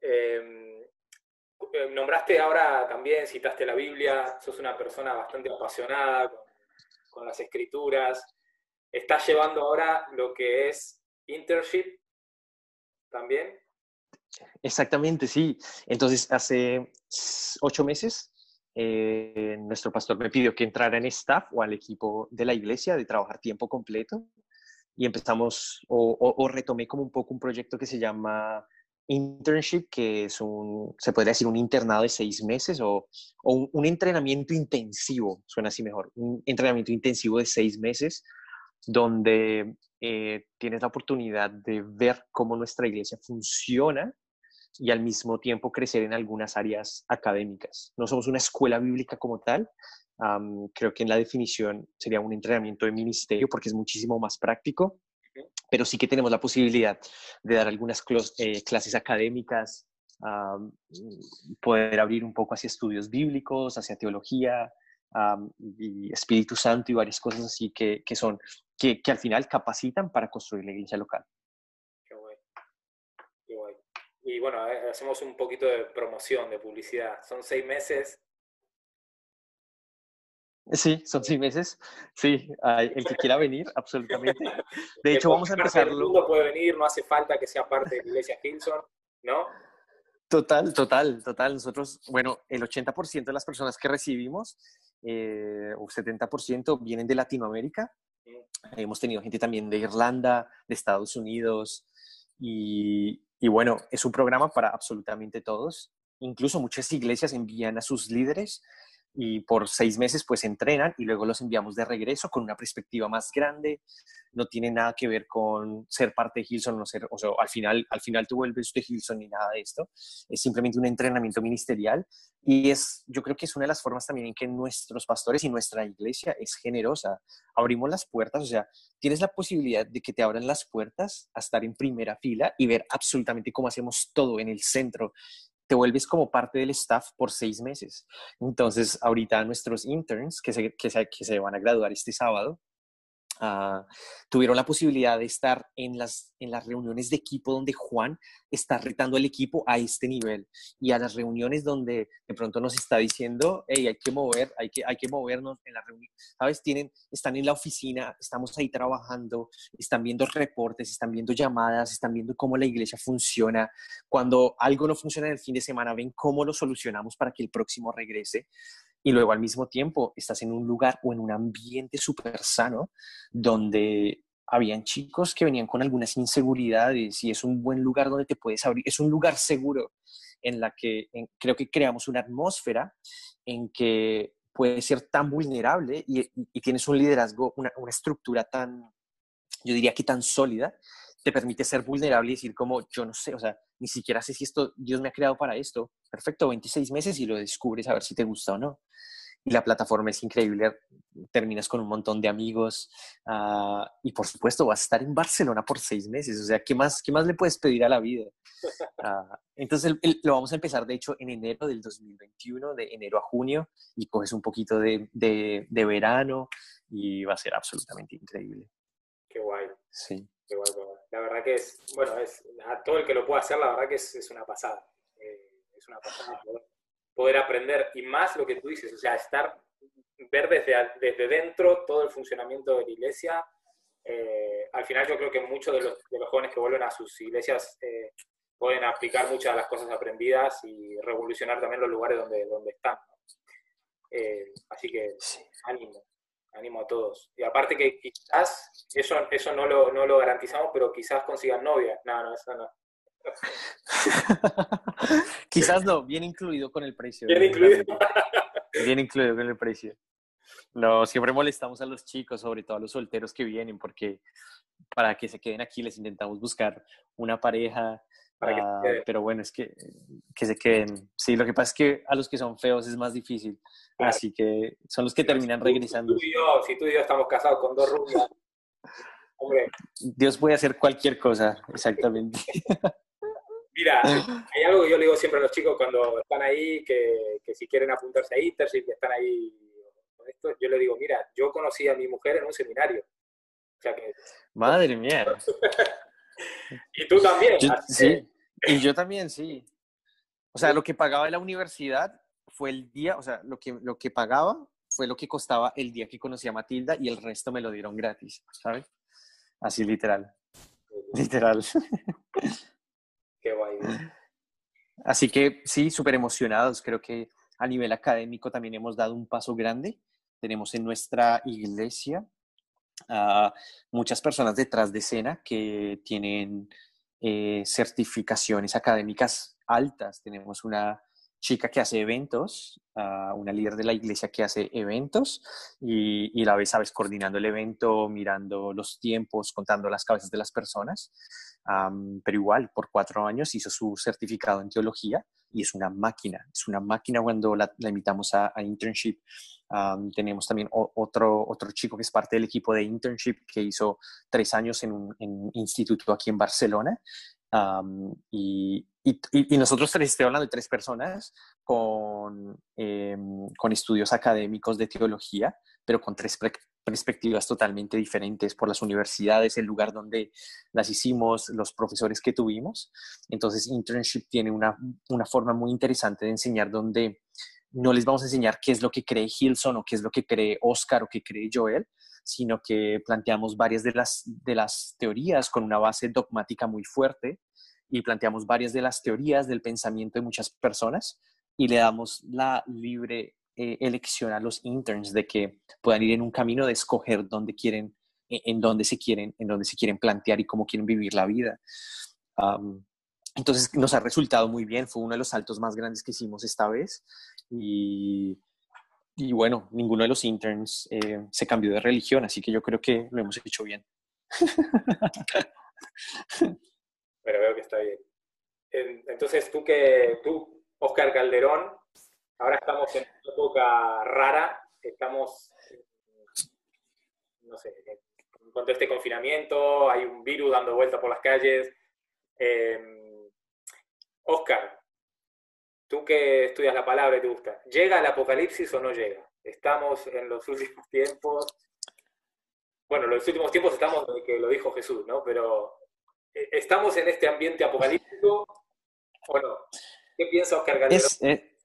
Eh, eh, nombraste ahora también, citaste la Biblia, sos una persona bastante apasionada con, las escrituras. ¿Estás llevando ahora lo que es internship también? Exactamente, sí. Entonces, hace ocho meses, eh, nuestro pastor me pidió que entrara en staff o al equipo de la iglesia de trabajar tiempo completo y empezamos o, o retomé como un poco un proyecto que se llama internship, que es un, se podría decir un internado de seis meses o, un, entrenamiento intensivo, suena así mejor, un entrenamiento intensivo de seis meses, donde eh, tienes la oportunidad de ver cómo nuestra iglesia funciona y al mismo tiempo crecer en algunas áreas académicas. No somos una escuela bíblica como tal, creo que en la definición sería un entrenamiento de ministerio porque es muchísimo más práctico pero sí que tenemos la posibilidad de dar algunas eh, clases académicas, poder abrir un poco hacia estudios bíblicos, hacia teología y Espíritu Santo y varias cosas así que, que son, que, que, al final capacitan para construir la iglesia local. Qué guay. Qué guay. Y bueno, eh, hacemos un poquito de promoción, de publicidad. Son seis meses Sí, son seis meses. Sí, el que quiera venir, absolutamente. De hecho, vamos a empezarlo. El mundo puede venir, no hace falta que sea parte de la iglesia Hilson, ¿no? Total, total, total. Nosotros, bueno, el 80% de las personas que recibimos, eh, o 70%, vienen de Latinoamérica. Mm. Hemos tenido gente también de Irlanda, de Estados Unidos, y, y bueno, es un programa para absolutamente todos. Incluso muchas iglesias envían a sus líderes y por seis meses pues entrenan y luego los enviamos de regreso con una perspectiva más grande. No tiene nada que ver con ser parte de Hilson, no ser, o sea, al final, al final tú vuelves de Hilson ni nada de esto. Es simplemente un entrenamiento ministerial y es, yo creo que es una de las formas también en que nuestros pastores y nuestra iglesia es generosa. Abrimos las puertas, o sea, tienes la posibilidad de que te abran las puertas a estar en primera fila y ver absolutamente cómo hacemos todo en el centro te vuelves como parte del staff por seis meses. Entonces, ahorita nuestros interns que se, que se, que se van a graduar este sábado, Uh, tuvieron la posibilidad de estar en las, en las reuniones de equipo donde Juan está retando al equipo a este nivel y a las reuniones donde de pronto nos está diciendo, hey, hay que mover, hay que, hay que movernos en la reunión, ¿sabes? Tienen, están en la oficina, estamos ahí trabajando, están viendo reportes, están viendo llamadas, están viendo cómo la iglesia funciona. Cuando algo no funciona en el fin de semana, ven cómo lo solucionamos para que el próximo regrese y luego al mismo tiempo estás en un lugar o en un ambiente súper sano donde habían chicos que venían con algunas inseguridades y es un buen lugar donde te puedes abrir, es un lugar seguro en la que creo que creamos una atmósfera en que puedes ser tan vulnerable y, y, y tienes un liderazgo, una, una, estructura tan, yo diría que tan sólida, te permite ser vulnerable y decir como, yo no sé, o sea, ni siquiera sé si esto, Dios me ha creado para esto. Perfecto, 26 meses y lo descubres a ver si te gusta o no. Y la plataforma es increíble, terminas con un montón de amigos uh, y por supuesto vas a estar en Barcelona por seis meses, o sea, ¿qué más, qué más le puedes pedir a la vida? Uh, entonces el, el, lo vamos a empezar de hecho en enero del 2021, de enero a junio, y coges un poquito de, de, de verano y va a ser absolutamente increíble. Qué guay. Sí. Qué guay, qué guay la verdad que es, bueno, es, a todo el que lo pueda hacer, la verdad que es, es una pasada. Eh, es una pasada poder, poder, aprender y más lo que tú dices, o sea, estar, ver desde, desde dentro todo el funcionamiento de la iglesia. Eh, al final yo creo que muchos de los, de los, jóvenes que vuelven a sus iglesias eh, pueden aplicar muchas de las cosas aprendidas y revolucionar también los lugares donde, donde están. ¿no? así que, ánimo. Animo a todos. Y aparte que quizás, eso, eso no, lo, no lo garantizamos, pero quizás consigan novia. No, no, eso no. quizás no, bien incluido con el precio. Bien incluido. bien incluido con el precio. No, siempre molestamos a los chicos, sobre todo a los solteros que vienen, porque para que se queden aquí les intentamos buscar una pareja. Ah, pero bueno, es que, que se queden. Sí, lo que pasa es que a los que son feos es más difícil. Así que son los que terminan regresando. Si tú, y yo, si tú y yo estamos casados con dos rubias, hombre. Dios puede hacer cualquier cosa, exactamente. Mira, hay algo que yo le digo siempre a los chicos cuando están ahí, que, que si quieren apuntarse a Internship, que están ahí esto, yo le digo, mira, yo conocí a mi mujer en un seminario. Madre mía. y tú también. sí, y yo también, sí. O sea, lo que pagaba en la universidad fue el día, o sea, lo que, lo que pagaba fue lo que costaba el día que conocí a Matilda y el resto me lo dieron gratis, ¿sabes? Así literal. Literal. Qué guay. Así que sí, súper emocionados. Creo que a nivel académico también hemos dado un paso grande. Tenemos en nuestra iglesia muchas personas detrás de escena que tienen eh, certificaciones académicas altas. Tenemos una chica que hace eventos, una líder de la iglesia que hace eventos y, la vez, sabes, coordinando el evento, mirando los tiempos, contando las cabezas de las personas. pero igual, por cuatro años hizo su certificado en teología y es una máquina, es una máquina cuando la, invitamos a, internship. tenemos también otro, otro chico que es parte del equipo de internship que hizo tres años en un instituto aquí en Barcelona y, nosotros estoy hablando de tres personas con, em, con estudios académicos de teología, pero con tres perspectivas totalmente diferentes por las universidades, el lugar donde las hicimos, los profesores que tuvimos. Entonces, internship tiene una, una forma muy interesante de enseñar donde no les vamos a enseñar qué es lo que cree Hilson o qué es lo que cree Oscar o qué cree Joel, sino que planteamos varias de las, de las teorías con una base dogmática muy fuerte y planteamos varias de las teorías del pensamiento de muchas personas y le damos la libre eh, elección a los interns de que puedan ir en un camino de escoger dónde quieren, e, en, dónde se quieren, en dónde se quieren plantear y cómo quieren vivir la vida. entonces nos ha resultado muy bien, fue uno de los saltos más grandes que hicimos esta vez y, y bueno, ninguno de los interns eh, se cambió de religión, así que yo creo que lo hemos hecho bien. pero veo que está bien. Entonces, tú que, tú, Oscar Calderón, ahora estamos en una época rara, estamos, no sé, con todo este confinamiento, hay un virus dando vueltas por las calles. Eh, Oscar, tú que estudias la palabra y te gusta, ¿llega el apocalipsis o no llega? Estamos en los últimos tiempos, bueno, los últimos tiempos estamos que lo dijo Jesús, ¿no? Pero eh, ¿Estamos en este ambiente apocalíptico o no? ¿Qué piensa Oscar? Eh,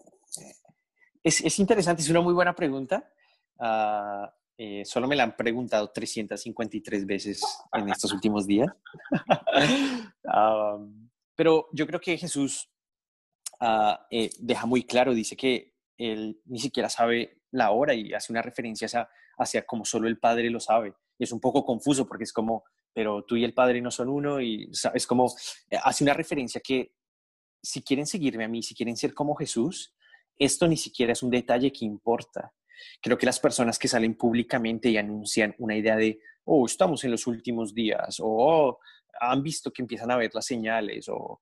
es, es, interesante, es una muy buena pregunta. Ah, eh, solo me la han preguntado 353 veces en estos últimos días. Ah, pero yo creo que Jesús ah, deja muy claro, dice que él ni siquiera sabe la hora y hace una referencia hacia, hacia como solo el Padre lo sabe. Es un poco confuso porque es como, pero tú y el Padre no son uno y es como, eh, hace una referencia que si quieren seguirme a mí, si quieren ser como Jesús, esto ni siquiera es un detalle que importa. Creo que las personas que salen públicamente y anuncian una idea de, oh, estamos en los últimos días, o oh, han visto que empiezan a ver las señales, o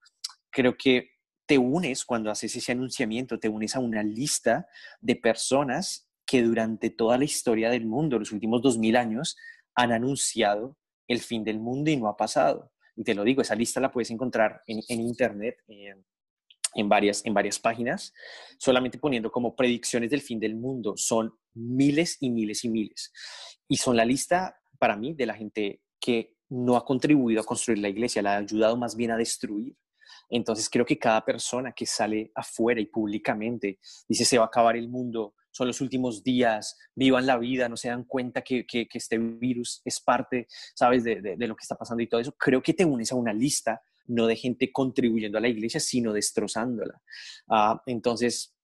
creo que te unes cuando haces ese anunciamiento, te unes a una lista de personas que durante toda la historia del mundo, los últimos dos mil años, han anunciado el fin del mundo y no ha pasado. Y te lo digo, esa lista la puedes encontrar en, internet, en, varias, en varias páginas, solamente poniendo como predicciones del fin del mundo. Son miles y miles y miles. Y son la lista, para mí, de la gente que no ha contribuido a construir la iglesia, la ha ayudado más bien a destruir. Entonces creo que cada persona que sale afuera y públicamente dice se va a acabar el mundo, son los últimos días, vivan la vida, no se dan cuenta que, este virus es parte, ¿sabes?, de, lo que está pasando y todo eso. Creo que te unes a una lista, no de gente contribuyendo a la iglesia, sino destrozándola. Ah, entonces,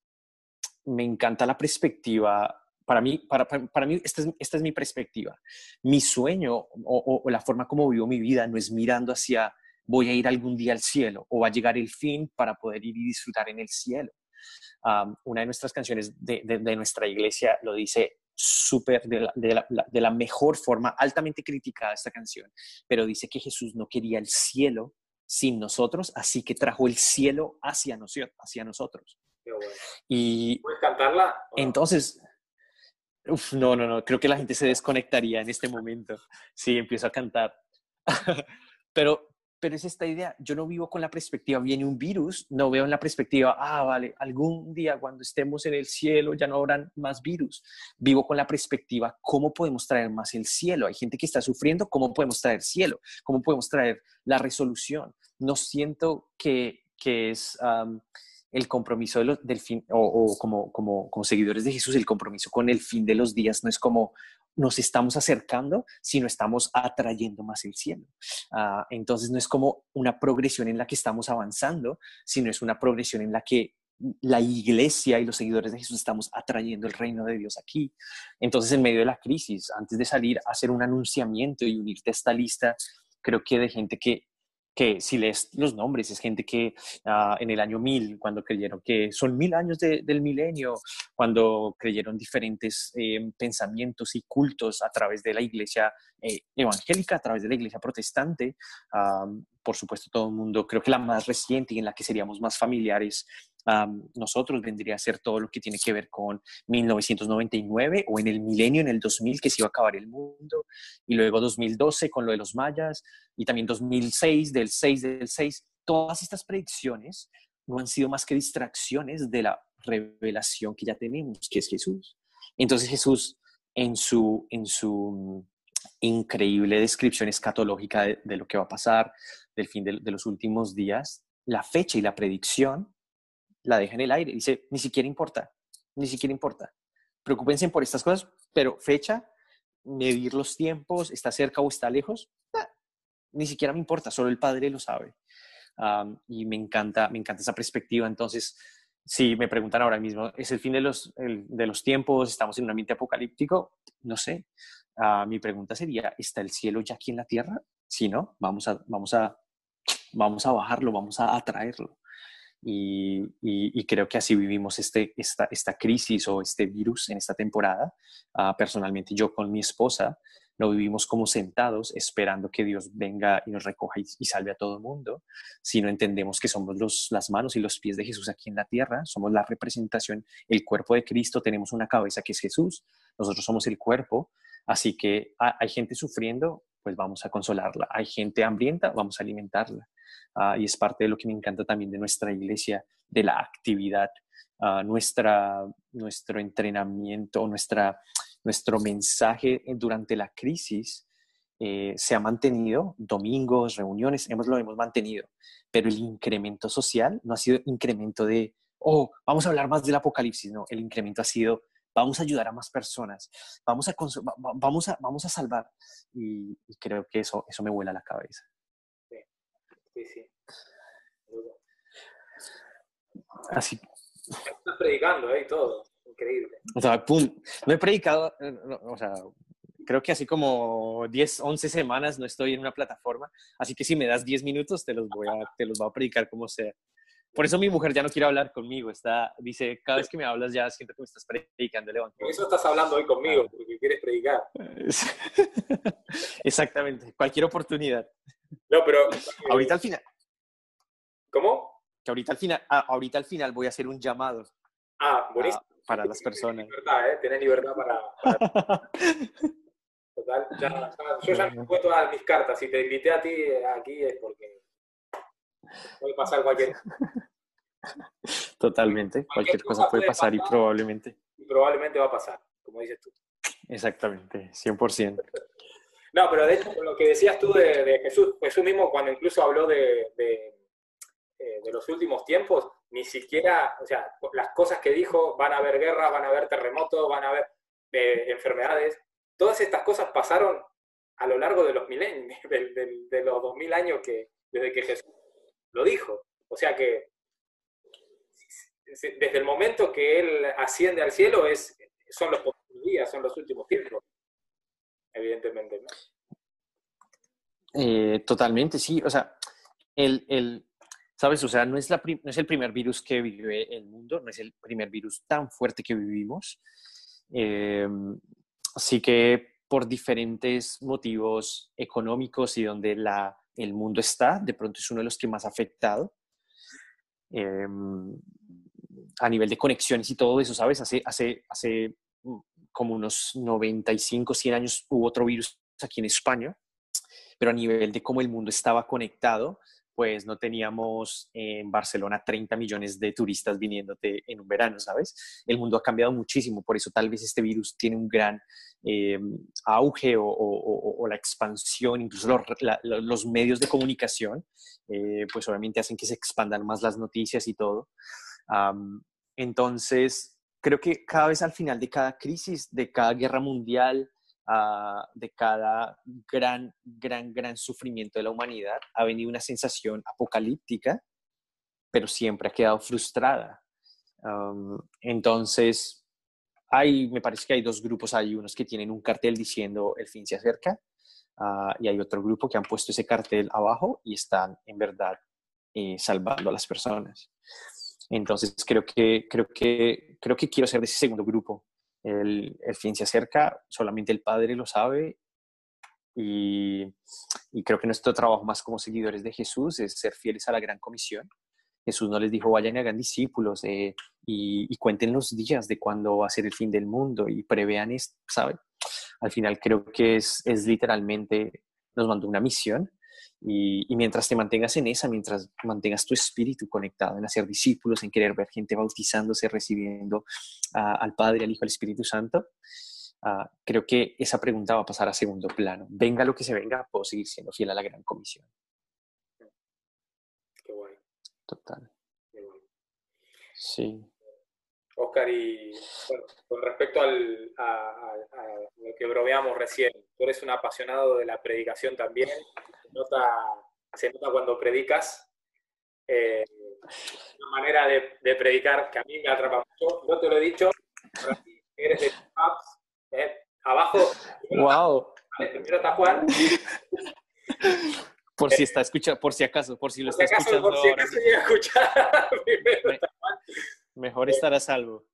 me encanta la perspectiva para mí, para, para, mí esta es, esta es, mi perspectiva. Mi sueño o, o, la forma como vivo mi vida no es mirando hacia voy a ir algún día al cielo o va a llegar el fin para poder ir y disfrutar en el cielo. una de nuestras canciones de, de, de, nuestra iglesia lo dice súper de la, de, la, mejor forma, altamente criticada esta canción, pero dice que Jesús no quería el cielo sin nosotros, así que trajo el cielo hacia, nos, hacia nosotros. Y ¿Puedes cantarla? Entonces, uf, no, no, no, creo que la gente se desconectaría en este momento si empiezo a cantar. pero, pero es esta idea, yo no vivo con la perspectiva, viene un virus, no veo en la perspectiva, ah, vale, algún día cuando estemos en el cielo ya no habrán más virus. Vivo con la perspectiva, ¿cómo podemos traer más el cielo? Hay gente que está sufriendo, ¿cómo podemos traer cielo? ¿Cómo podemos traer la resolución? No siento que, que es... El compromiso del fin, o, o como, como, como, seguidores de Jesús, el compromiso con el fin de los días no es como nos estamos acercando, sino estamos atrayendo más el cielo. Uh, entonces no es como una progresión en la que estamos avanzando, sino es una progresión en la que la iglesia y los seguidores de Jesús estamos atrayendo el reino de Dios aquí. Entonces, en medio de la crisis, antes de salir hacer un anunciamiento y unirte a esta lista, creo que de gente que que si lees los nombres, es gente que uh, en el año 1000, cuando creyeron que son mil años de, del milenio, cuando creyeron diferentes eh, pensamientos y cultos a través de la iglesia eh, evangélica, a través de la iglesia protestante, por supuesto todo el mundo, creo que la más reciente y en la que seríamos más familiares nosotros vendría a ser todo lo que tiene que ver con 1999 o en el milenio, en el 2000, que se iba a acabar el mundo, y luego 2012 con lo de los mayas, y también 2006, del 6 del 6. Todas estas predicciones no han sido más que distracciones de la revelación que ya tenemos, que es Jesús. Entonces Jesús, en su, en su increíble descripción escatológica de, lo que va a pasar, del fin de, los últimos días, la fecha y la predicción la deja en el aire. Dice, ni siquiera importa, ni siquiera importa. Preocúpense por estas cosas, pero fecha, medir los tiempos, está cerca o está lejos, ah, ni siquiera me importa, solo el Padre lo sabe. Y me encanta, me encanta esa perspectiva. Entonces, si me preguntan ahora mismo, ¿es el fin de los, de los tiempos? ¿Estamos en un ambiente apocalíptico? No sé. Uh, mi pregunta sería, ¿está el cielo ya aquí en la tierra? Si no, vamos a, vamos a, vamos a bajarlo, vamos a atraerlo. Y, creo que así vivimos este, esta, esta crisis o este virus en esta temporada. Uh, personalmente, yo con mi esposa no vivimos como sentados esperando que Dios venga y nos recoja y, y salve a todo el mundo, sino entendemos que somos los, las manos y los pies de Jesús aquí en la tierra, somos la representación, el cuerpo de Cristo, tenemos una cabeza que es Jesús, nosotros somos el cuerpo, así que hay gente sufriendo, pues vamos a consolarla, hay gente hambrienta, vamos a alimentarla. Uh, y es parte de lo que me encanta también de nuestra iglesia, de la actividad, uh, nuestra, nuestro entrenamiento, nuestra, nuestro mensaje durante la crisis eh, se ha mantenido, domingos, reuniones, hemos, lo hemos mantenido, pero el incremento social no ha sido incremento de, oh, vamos a hablar más del apocalipsis, no, el incremento ha sido, vamos a ayudar a más personas, vamos a, vamos a, vamos a salvar. Y, y creo que eso, eso me vuela la cabeza. Sí, sí. Así. Estás predicando, ¿eh? Todo. Increíble. O sea, pum. No he predicado, eh, o sea, creo que así como 10, 11 semanas no estoy en una plataforma. Así que si me das 10 minutos, te los voy a, te los voy a predicar como sea. Por eso mi mujer ya no quiere hablar conmigo. Está, dice, cada vez que me hablas ya siento que me estás predicando el Por eso estás hablando hoy conmigo, ah. porque quieres predicar. Exactamente. Cualquier oportunidad. No, pero... ahorita al final... ¿Cómo? Que ahorita al final, ah, ahorita al final voy a hacer un llamado. Ah, buenísimo. Ah, para las personas. Tienes libertad, ¿eh? Tienes libertad para... para... Total, ya, ya, yo ya me puedo todas mis cartas. Si te invité a ti aquí es porque puede pasar cualquier Totalmente, cualquier, cualquier cosa, cosa, puede pasar, pasar, y probablemente. Y probablemente va a pasar, como dices tú. Exactamente, 100%. No, pero de hecho, lo que decías tú de, de Jesús, Jesús mismo cuando incluso habló de, de, eh, de, los últimos tiempos, ni siquiera, o sea, las cosas que dijo, van a haber guerras, van a haber terremotos, van a haber eh, enfermedades, todas estas cosas pasaron a lo largo de los milenios, de, los 2000 años que, desde que Jesús lo dijo. O sea que desde el momento que Él asciende al cielo es son los días, son los últimos tiempos, evidentemente. Eh, totalmente, sí. O sea, el, el, ¿sabes? O sea, no es, la no es el primer virus que vive el mundo, no es el primer virus tan fuerte que vivimos. Así que por diferentes motivos económicos y donde la, el mundo está, de pronto es uno de los que más ha afectado. Eh, a nivel de conexiones y todo eso, ¿sabes? Hace, hace, hace como unos 95, 100 años hubo otro virus aquí en España, pero a nivel de cómo el mundo estaba conectado, pues no teníamos en Barcelona 30 millones de turistas viniéndote en un verano, ¿sabes? El mundo ha cambiado muchísimo, por eso tal vez este virus tiene un gran eh, auge o, la expansión, incluso los, medios de comunicación, eh, pues obviamente hacen que se expandan más las noticias y todo. entonces, creo que cada vez al final de cada crisis, de cada guerra mundial, Ah, de cada gran, gran, gran sufrimiento de la humanidad, ha venido una sensación apocalíptica, pero siempre ha quedado frustrada. entonces, hay, me parece que hay dos grupos, hay unos que tienen un cartel diciendo el fin se acerca, ah, y hay otro grupo que han puesto ese cartel abajo y están en verdad eh, salvando a las personas. Entonces, creo que, creo, que, creo que quiero ser de ese segundo grupo, el, fin se acerca, solamente el Padre lo sabe y, creo que nuestro trabajo más como seguidores de Jesús es ser fieles a la gran comisión. Jesús no les dijo vayan y hagan discípulos eh, y, cuenten los días de cuándo va a ser el fin del mundo y prevean esto, ¿sabe? Al final creo que es, es literalmente, nos mandó una misión y, mientras te mantengas en esa, mientras mantengas tu espíritu conectado en hacer discípulos, en querer ver gente bautizándose, recibiendo al Padre, al Hijo, al Espíritu Santo, creo que esa pregunta va a pasar a segundo plano. Venga lo que se venga, puedo seguir siendo fiel a la gran comisión. Qué guay. Total. Sí. Oscar, y con respecto al, a, lo que bromeamos recién, tú eres un apasionado de la predicación también, se nota, se nota cuando predicas, eh, una manera de, predicar que a mí me atrapa mucho, no te lo he dicho, eres de Pubs, eh, abajo, wow. primero está Juan. Por si está escuchando, por si acaso, por si lo está escuchando por si acaso a escuchar, primero está Juan. Mejor estar a salvo.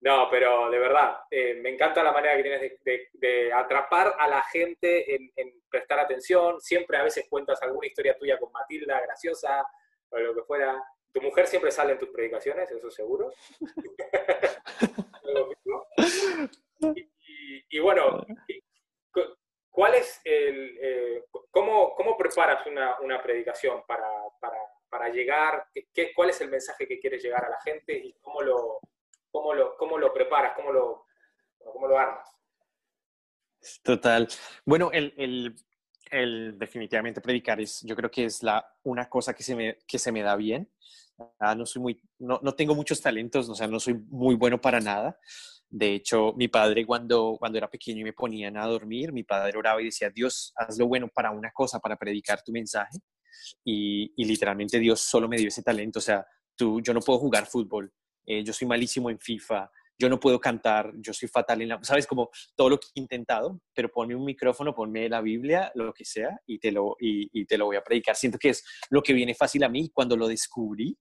No, pero de verdad, eh, me encanta la manera que tienes de, atrapar a la gente en, prestar atención. Siempre a veces cuentas alguna historia tuya con Matilda, graciosa, o lo que fuera. Tu mujer siempre sale en tus predicaciones, eso seguro. y, bueno, ¿cuál es el, eh, cómo, preparas una, predicación para, para llegar? ¿Qué, ¿Cuál es el mensaje que quieres llegar a la gente y cómo lo, cómo lo, cómo lo preparas, cómo lo, cómo lo armas? Total. Bueno, el, el, el, definitivamente predicar es, yo creo que es la, una cosa que se me, que se me da bien. Ah, no, soy muy, no, no, tengo muchos talentos, o sea, no soy muy bueno para nada. De hecho, mi padre cuando, cuando era pequeño y me ponían a dormir, mi padre oraba y decía, Dios, haz lo bueno para una cosa, para predicar tu mensaje y, literalmente Dios solo me dio ese talento. O sea, tú, yo no puedo jugar fútbol, eh, yo soy malísimo en FIFA, yo no puedo cantar, yo soy fatal en la, sabes, como todo lo que he intentado, pero ponme un micrófono, ponme la Biblia, lo que sea, y te lo, y, te lo voy a predicar. Siento que es lo que viene fácil a mí cuando lo descubrí.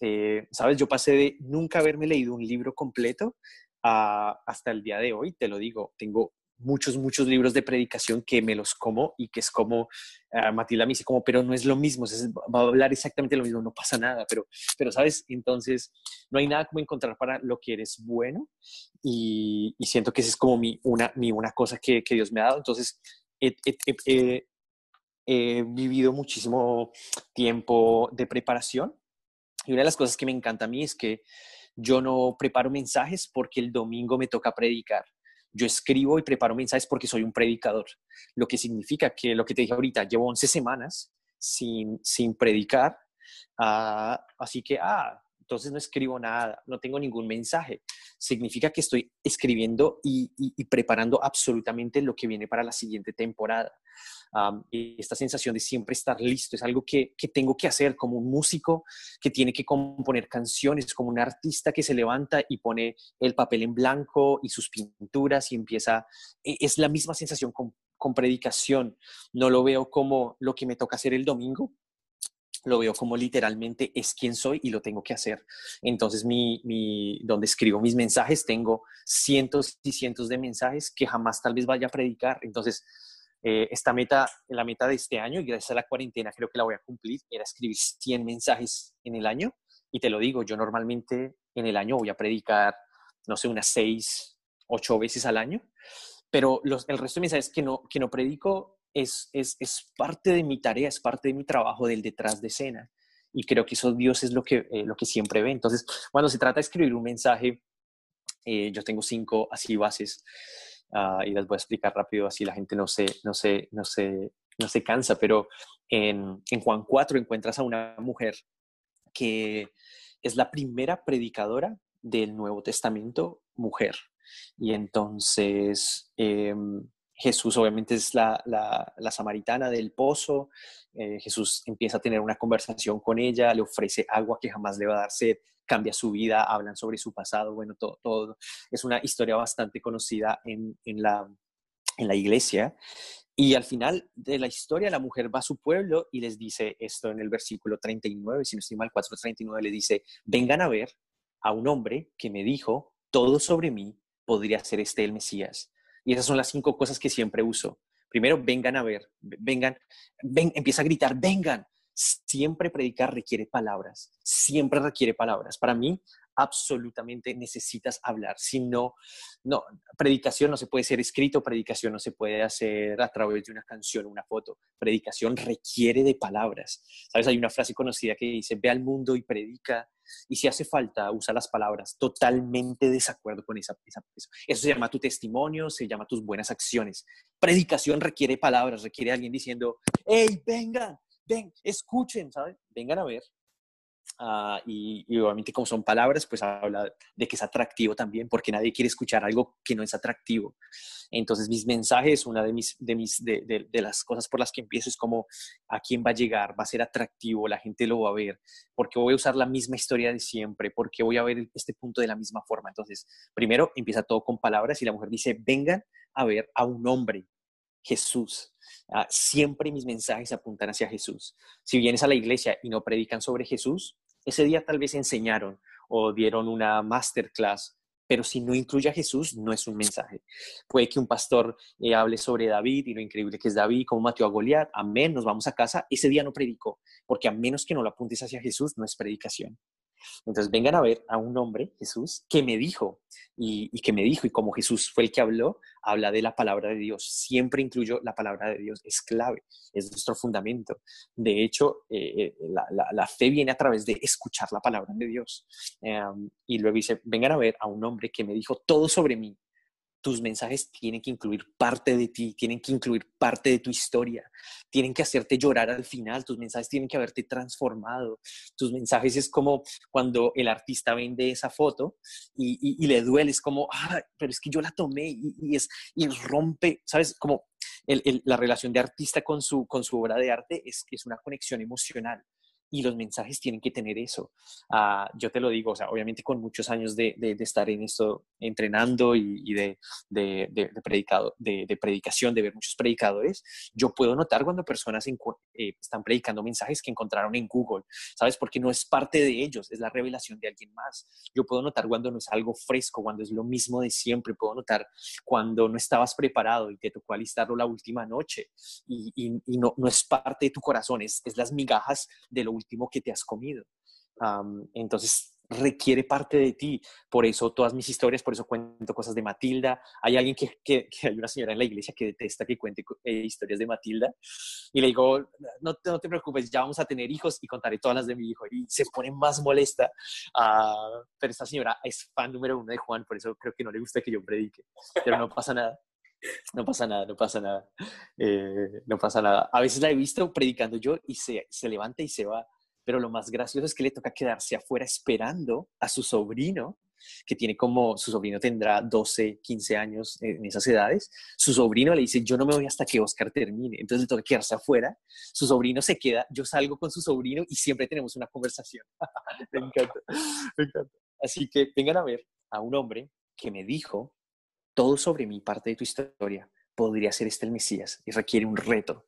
Eh, sabes, yo pasé de nunca haberme leído un libro completo a, hasta el día de hoy, te lo digo, tengo muchos, muchos libros de predicación que me los como y que es como, uh, Matilda me dice como, pero no es lo mismo, va a hablar exactamente lo mismo, no pasa nada, pero, pero sabes, entonces no hay nada como encontrar para lo que eres bueno y, siento que esa es como mi una, mi una cosa que, que Dios me ha dado, entonces he, he vivido muchísimo tiempo de preparación y una de las cosas que me encanta a mí es que yo no preparo mensajes porque el domingo me toca predicar yo escribo y preparo mensajes porque soy un predicador, lo que significa que lo que te dije ahorita, llevo 11 semanas sin, sin predicar, ah, así que, ah, entonces no escribo nada, no tengo ningún mensaje. Significa que estoy escribiendo y, preparando absolutamente lo que viene para la siguiente temporada. y esta sensación de siempre estar listo es algo que, tengo que hacer como un músico que tiene que componer canciones, como un artista que se levanta y pone el papel en blanco y sus pinturas y empieza, e, es la misma sensación con predicación. No lo veo como lo que me toca hacer el domingo, lo veo como literalmente es quien soy y lo tengo que hacer. Entonces, mi, mi, donde escribo mis mensajes, tengo cientos y cientos de mensajes que jamás tal vez vaya a predicar. Entonces, eh, esta meta, la meta de este año, y gracias a la cuarentena creo que la voy a cumplir, era escribir 100 mensajes en el año. Y te lo digo, yo normalmente en el año voy a predicar, no sé, unas 6, 8 veces al año. Pero el resto de mensajes que no, que no predico es, es, es, parte de mi tarea, es parte de mi trabajo del detrás de escena. Y creo que eso Dios es lo que, eh, lo que siempre ve. Entonces, cuando se trata de escribir un mensaje, eh, yo tengo cinco así bases uh, y las voy a explicar rápido, así la gente no se, no se, no se, no se cansa. Pero en, en Juan 4 encuentras a una mujer que es la primera predicadora del Nuevo Testamento, mujer. Y entonces, eh, Jesús obviamente es la, la, samaritana del pozo. Eh, Jesús empieza a tener una conversación con ella, le ofrece agua que jamás le va a dar sed, cambia su vida, hablan sobre su pasado, bueno, todo, todo. Es una historia bastante conocida en, en, la, en la iglesia. Y al final de la historia, la mujer va a su pueblo y les dice esto en el versículo 39, si no estoy mal, 439, le dice, vengan a ver a un hombre que me dijo, todo sobre mí podría ser este el Mesías. Y esas son las cinco cosas que siempre uso. Primero, vengan a ver, vengan, ven, empieza a gritar, vengan. Siempre predicar requiere palabras, siempre requiere palabras. Para mí, absolutamente necesitas hablar. Si no, no, predicación no se puede ser escrito, predicación no se puede hacer a través de una canción una foto. Predicación requiere de palabras. ¿Sabes? Hay una frase conocida que dice, ve al mundo y predica. Y si hace falta, usa las palabras. Totalmente desacuerdo con esa, esa eso. Eso se llama tu testimonio, se llama tus buenas acciones. Predicación requiere palabras, requiere alguien diciendo, hey, vengan, ven, escuchen, ¿sabes? Vengan a ver, Ah, y, obviamente como son palabras, pues habla de que es atractivo también, porque nadie quiere escuchar algo que no es atractivo. Entonces mis mensajes, una de, mis, de, mis, de, de, las cosas por las que empiezo es como a quién va a llegar, va a ser atractivo, la gente lo va a ver, porque voy a usar la misma historia de siempre, porque voy a ver este punto de la misma forma. Entonces, primero empieza todo con palabras y la mujer dice, vengan a ver a un hombre, Jesús. Ah, siempre mis mensajes apuntan hacia Jesús. Si vienes a la iglesia y no predican sobre Jesús, ese día tal vez enseñaron o dieron una masterclass, pero si no incluye a Jesús, no es un mensaje. Puede que un pastor eh, hable sobre David y lo increíble que es David, como Mateo a Goliat, amén, nos vamos a casa, ese día no predicó, porque a menos que no lo apuntes hacia Jesús, no es predicación. Entonces vengan a ver a un hombre, Jesús, que me dijo, y, que me dijo, y como Jesús fue el que habló, habla de la palabra de Dios. Siempre incluyo la palabra de Dios, es clave, es nuestro fundamento. De hecho, eh, eh, la, fe viene a través de escuchar la palabra de Dios. Em, y luego dice, vengan a ver a un hombre que me dijo todo sobre mí tus mensajes tienen que incluir parte de ti, tienen que incluir parte de tu historia, tienen que hacerte llorar al final, tus mensajes tienen que haberte transformado. Tus mensajes es como cuando el artista vende esa foto y, le duele, es como, ah, pero es que yo la tomé y, es, y rompe, ¿sabes? Como la relación de artista con su, obra de arte es una conexión emocional y los mensajes tienen que tener eso. Ah, yo te lo digo, o sea, obviamente con muchos años de, de, estar en esto entrenando y, de, de, predicado, de, predicación, de ver muchos predicadores, yo puedo notar cuando personas eh, están predicando mensajes que encontraron en Google, ¿sabes? Porque no es parte de ellos, es la revelación de alguien más. Yo puedo notar cuando no es algo fresco, cuando es lo mismo de siempre, puedo notar cuando no estabas preparado y te tocó alistarlo la última noche y, y, no, no es parte de tu corazón, es, es las migajas de lo último que te has comido. entonces requiere parte de ti. Por eso todas mis historias, por eso cuento cosas de Matilda. Hay alguien que, que, hay una señora en la iglesia que detesta que cuente eh, historias de Matilda. Y le digo, no, no, te preocupes, ya vamos a tener hijos y contaré todas las de mi hijo. Y se pone más molesta. Uh, pero esta señora es fan número uno de Juan, por eso creo que no le gusta que yo predique. Pero no pasa nada. No pasa nada, no pasa nada. Eh, no pasa nada. A veces la he visto predicando yo y se, se levanta y se va pero lo más gracioso es que le toca quedarse afuera esperando a su sobrino que tiene como, su sobrino tendrá 12, 15 años en esas edades, su sobrino le dice, yo no me voy hasta que Oscar termine, entonces le toca quedarse afuera, su sobrino se queda, yo salgo con su sobrino y siempre tenemos una conversación. me encanta, me encanta. Así que vengan a ver a un hombre que me dijo todo sobre mi parte de tu historia, podría ser este el Mesías y requiere un reto,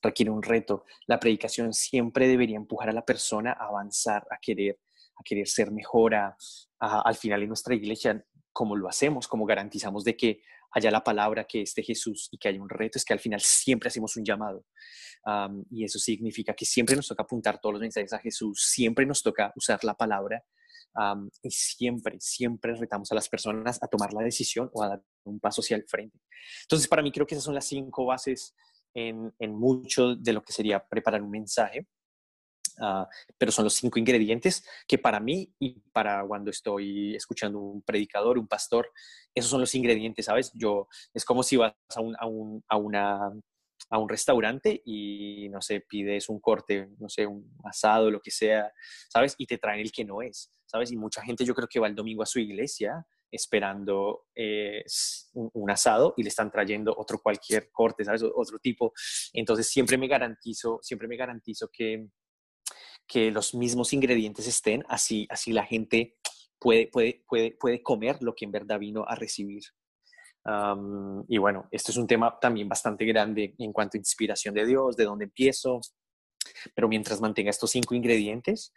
requiere un reto. La predicación siempre debería empujar a la persona a avanzar, a querer, a querer ser mejor, al final en nuestra iglesia, como lo hacemos, como garantizamos de que haya la palabra, que esté Jesús y que haya un reto, es que al final siempre hacemos un llamado. y eso significa que siempre nos toca apuntar todos los mensajes a Jesús, siempre nos toca usar la palabra y siempre, siempre retamos a las personas a tomar la decisión o a dar un paso hacia el frente. Entonces, para mí creo que esas son las cinco bases en, en mucho de lo que sería preparar un mensaje. Ah, pero son los cinco ingredientes que para mí y para cuando estoy escuchando un predicador, un pastor, esos son los ingredientes, ¿sabes? Yo, es como si vas a un, a un, a una, a un restaurante y, no sé, pides un corte, no sé, un asado, lo que sea, ¿sabes? Y te traen el que no es, ¿sabes? Y mucha gente yo creo que va el domingo a su iglesia esperando eh, un, asado y le están trayendo otro cualquier corte, ¿sabes? Otro tipo. Entonces siempre me garantizo, siempre me garantizo que, que los mismos ingredientes estén, así, así la gente puede, puede, puede, puede comer lo que en verdad vino a recibir y bueno, este es un tema también bastante grande en cuanto a inspiración de Dios, de dónde empiezo, pero mientras mantenga estos cinco ingredientes,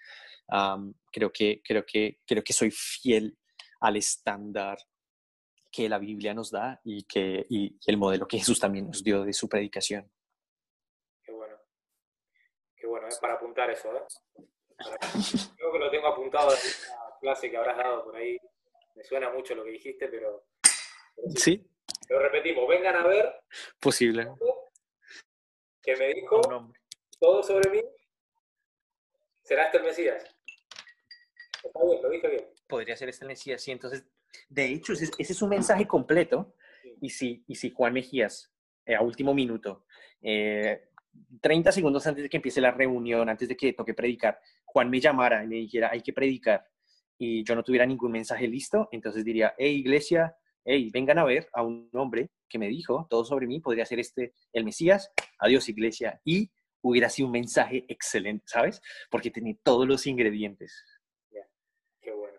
creo, que, creo, que, creo que soy fiel al estándar que la Biblia nos da y, que, y, el modelo que Jesús también nos dio de su predicación. Qué bueno. Qué bueno, es para apuntar eso, ¿eh? Creo que lo tengo apuntado en la clase que habrás dado por ahí. Me suena mucho lo que dijiste, pero Sí. Lo repetimos, vengan a ver. Posible. Que me dijo todo sobre mí. ¿Será este el Mesías? Está bien, lo dije bien. Podría ser este el Mesías, sí. Entonces, de hecho, ese, es un mensaje completo. Y si, y si Juan Mejías, eh, a último minuto, 30 eh, segundos antes de que empiece la reunión, antes de que toque predicar, Juan me llamara y me dijera, hay que predicar, y yo no tuviera ningún mensaje listo, entonces diría, hey iglesia, hey, vengan a ver a un hombre que me dijo todo sobre mí, podría ser este el Mesías, adiós iglesia, y hubiera sido un mensaje excelente, ¿sabes? Porque tenía todos los ingredientes. qué bueno.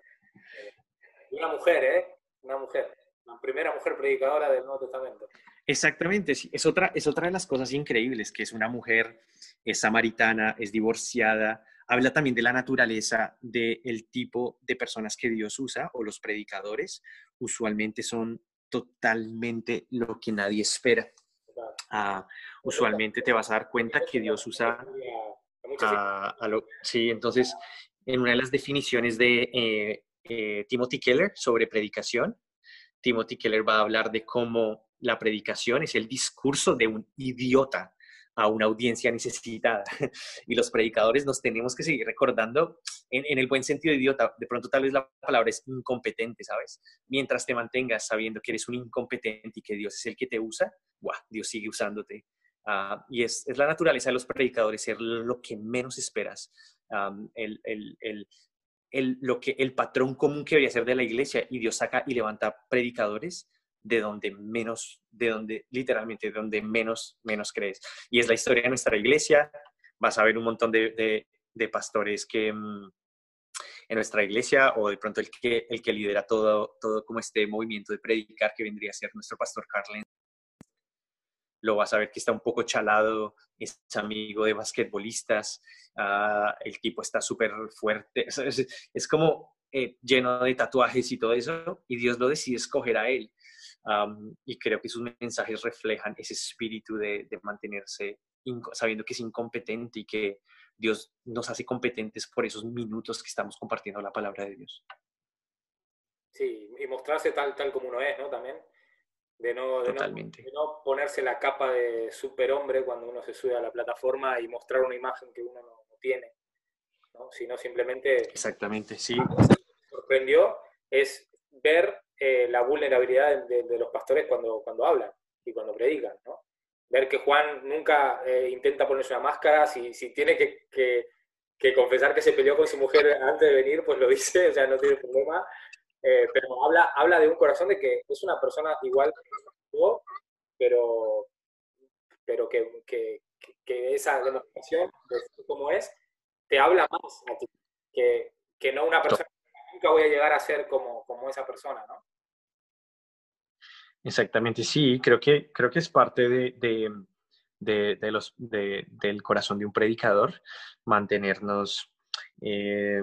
una mujer, ¿eh? Una mujer, la primera mujer predicadora del Nuevo Testamento. Exactamente, sí. Es otra, es otra de las cosas increíbles, que es una mujer, es samaritana, es divorciada, habla también de la naturaleza del tipo de personas que Dios usa o los predicadores. Usualmente son totalmente lo que nadie espera. Ah, usualmente te vas a dar cuenta que Dios usa a, sí, entonces en una de las definiciones de eh, eh, Timothy Keller sobre predicación, Timothy Keller va a hablar de cómo la predicación es el discurso de un idiota a una audiencia necesitada. Y los predicadores nos tenemos que seguir recordando en, el buen sentido de idiota. De pronto tal vez la palabra es incompetente, ¿sabes? Mientras te mantengas sabiendo que eres un incompetente y que Dios es el que te usa, ¡guau! Dios sigue usándote. Ah, y es, es, la naturaleza de los predicadores, ser lo que menos esperas. el, el, el, el, lo que, el patrón común que debería ser de la iglesia y Dios saca y levanta predicadores de donde menos, de donde literalmente, de donde menos, menos crees. Y es la historia de nuestra iglesia. Vas a ver un montón de, de, pastores que mm, en nuestra iglesia o de pronto el que, el que lidera todo, todo como este movimiento de predicar que vendría a ser nuestro pastor Carlen. Lo vas a ver que está un poco chalado, es amigo de basquetbolistas, ah, el tipo está súper fuerte, es, como eh, lleno de tatuajes y todo eso, y Dios lo decide escoger a él y creo que sus mensajes reflejan ese espíritu de, mantenerse sabiendo que es incompetente y que Dios nos hace competentes por esos minutos que estamos compartiendo la palabra de Dios. Sí, y mostrarse tal, tal como uno es, ¿no? También. De no, de no, ponerse la capa de superhombre cuando uno se sube a la plataforma y mostrar una imagen que uno no, tiene, ¿no? Sino simplemente... Exactamente, sí. Lo que me sorprendió es ver eh, la vulnerabilidad de, los pastores cuando, cuando hablan y cuando predican, ¿no? Ver que Juan nunca eh, intenta ponerse una máscara, si, si tiene que, que, que confesar que se peleó con su mujer antes de venir, pues lo dice, o sea, no tiene problema. Eh, pero habla, habla de un corazón de que es una persona igual que yo, pero, pero que, que, que esa demostración de cómo es te habla más a ti que, que no una persona nunca voy a llegar a ser como, como esa persona, ¿no? Exactamente, sí, creo que, creo que es parte de, de, de, los, del corazón de un predicador mantenernos eh,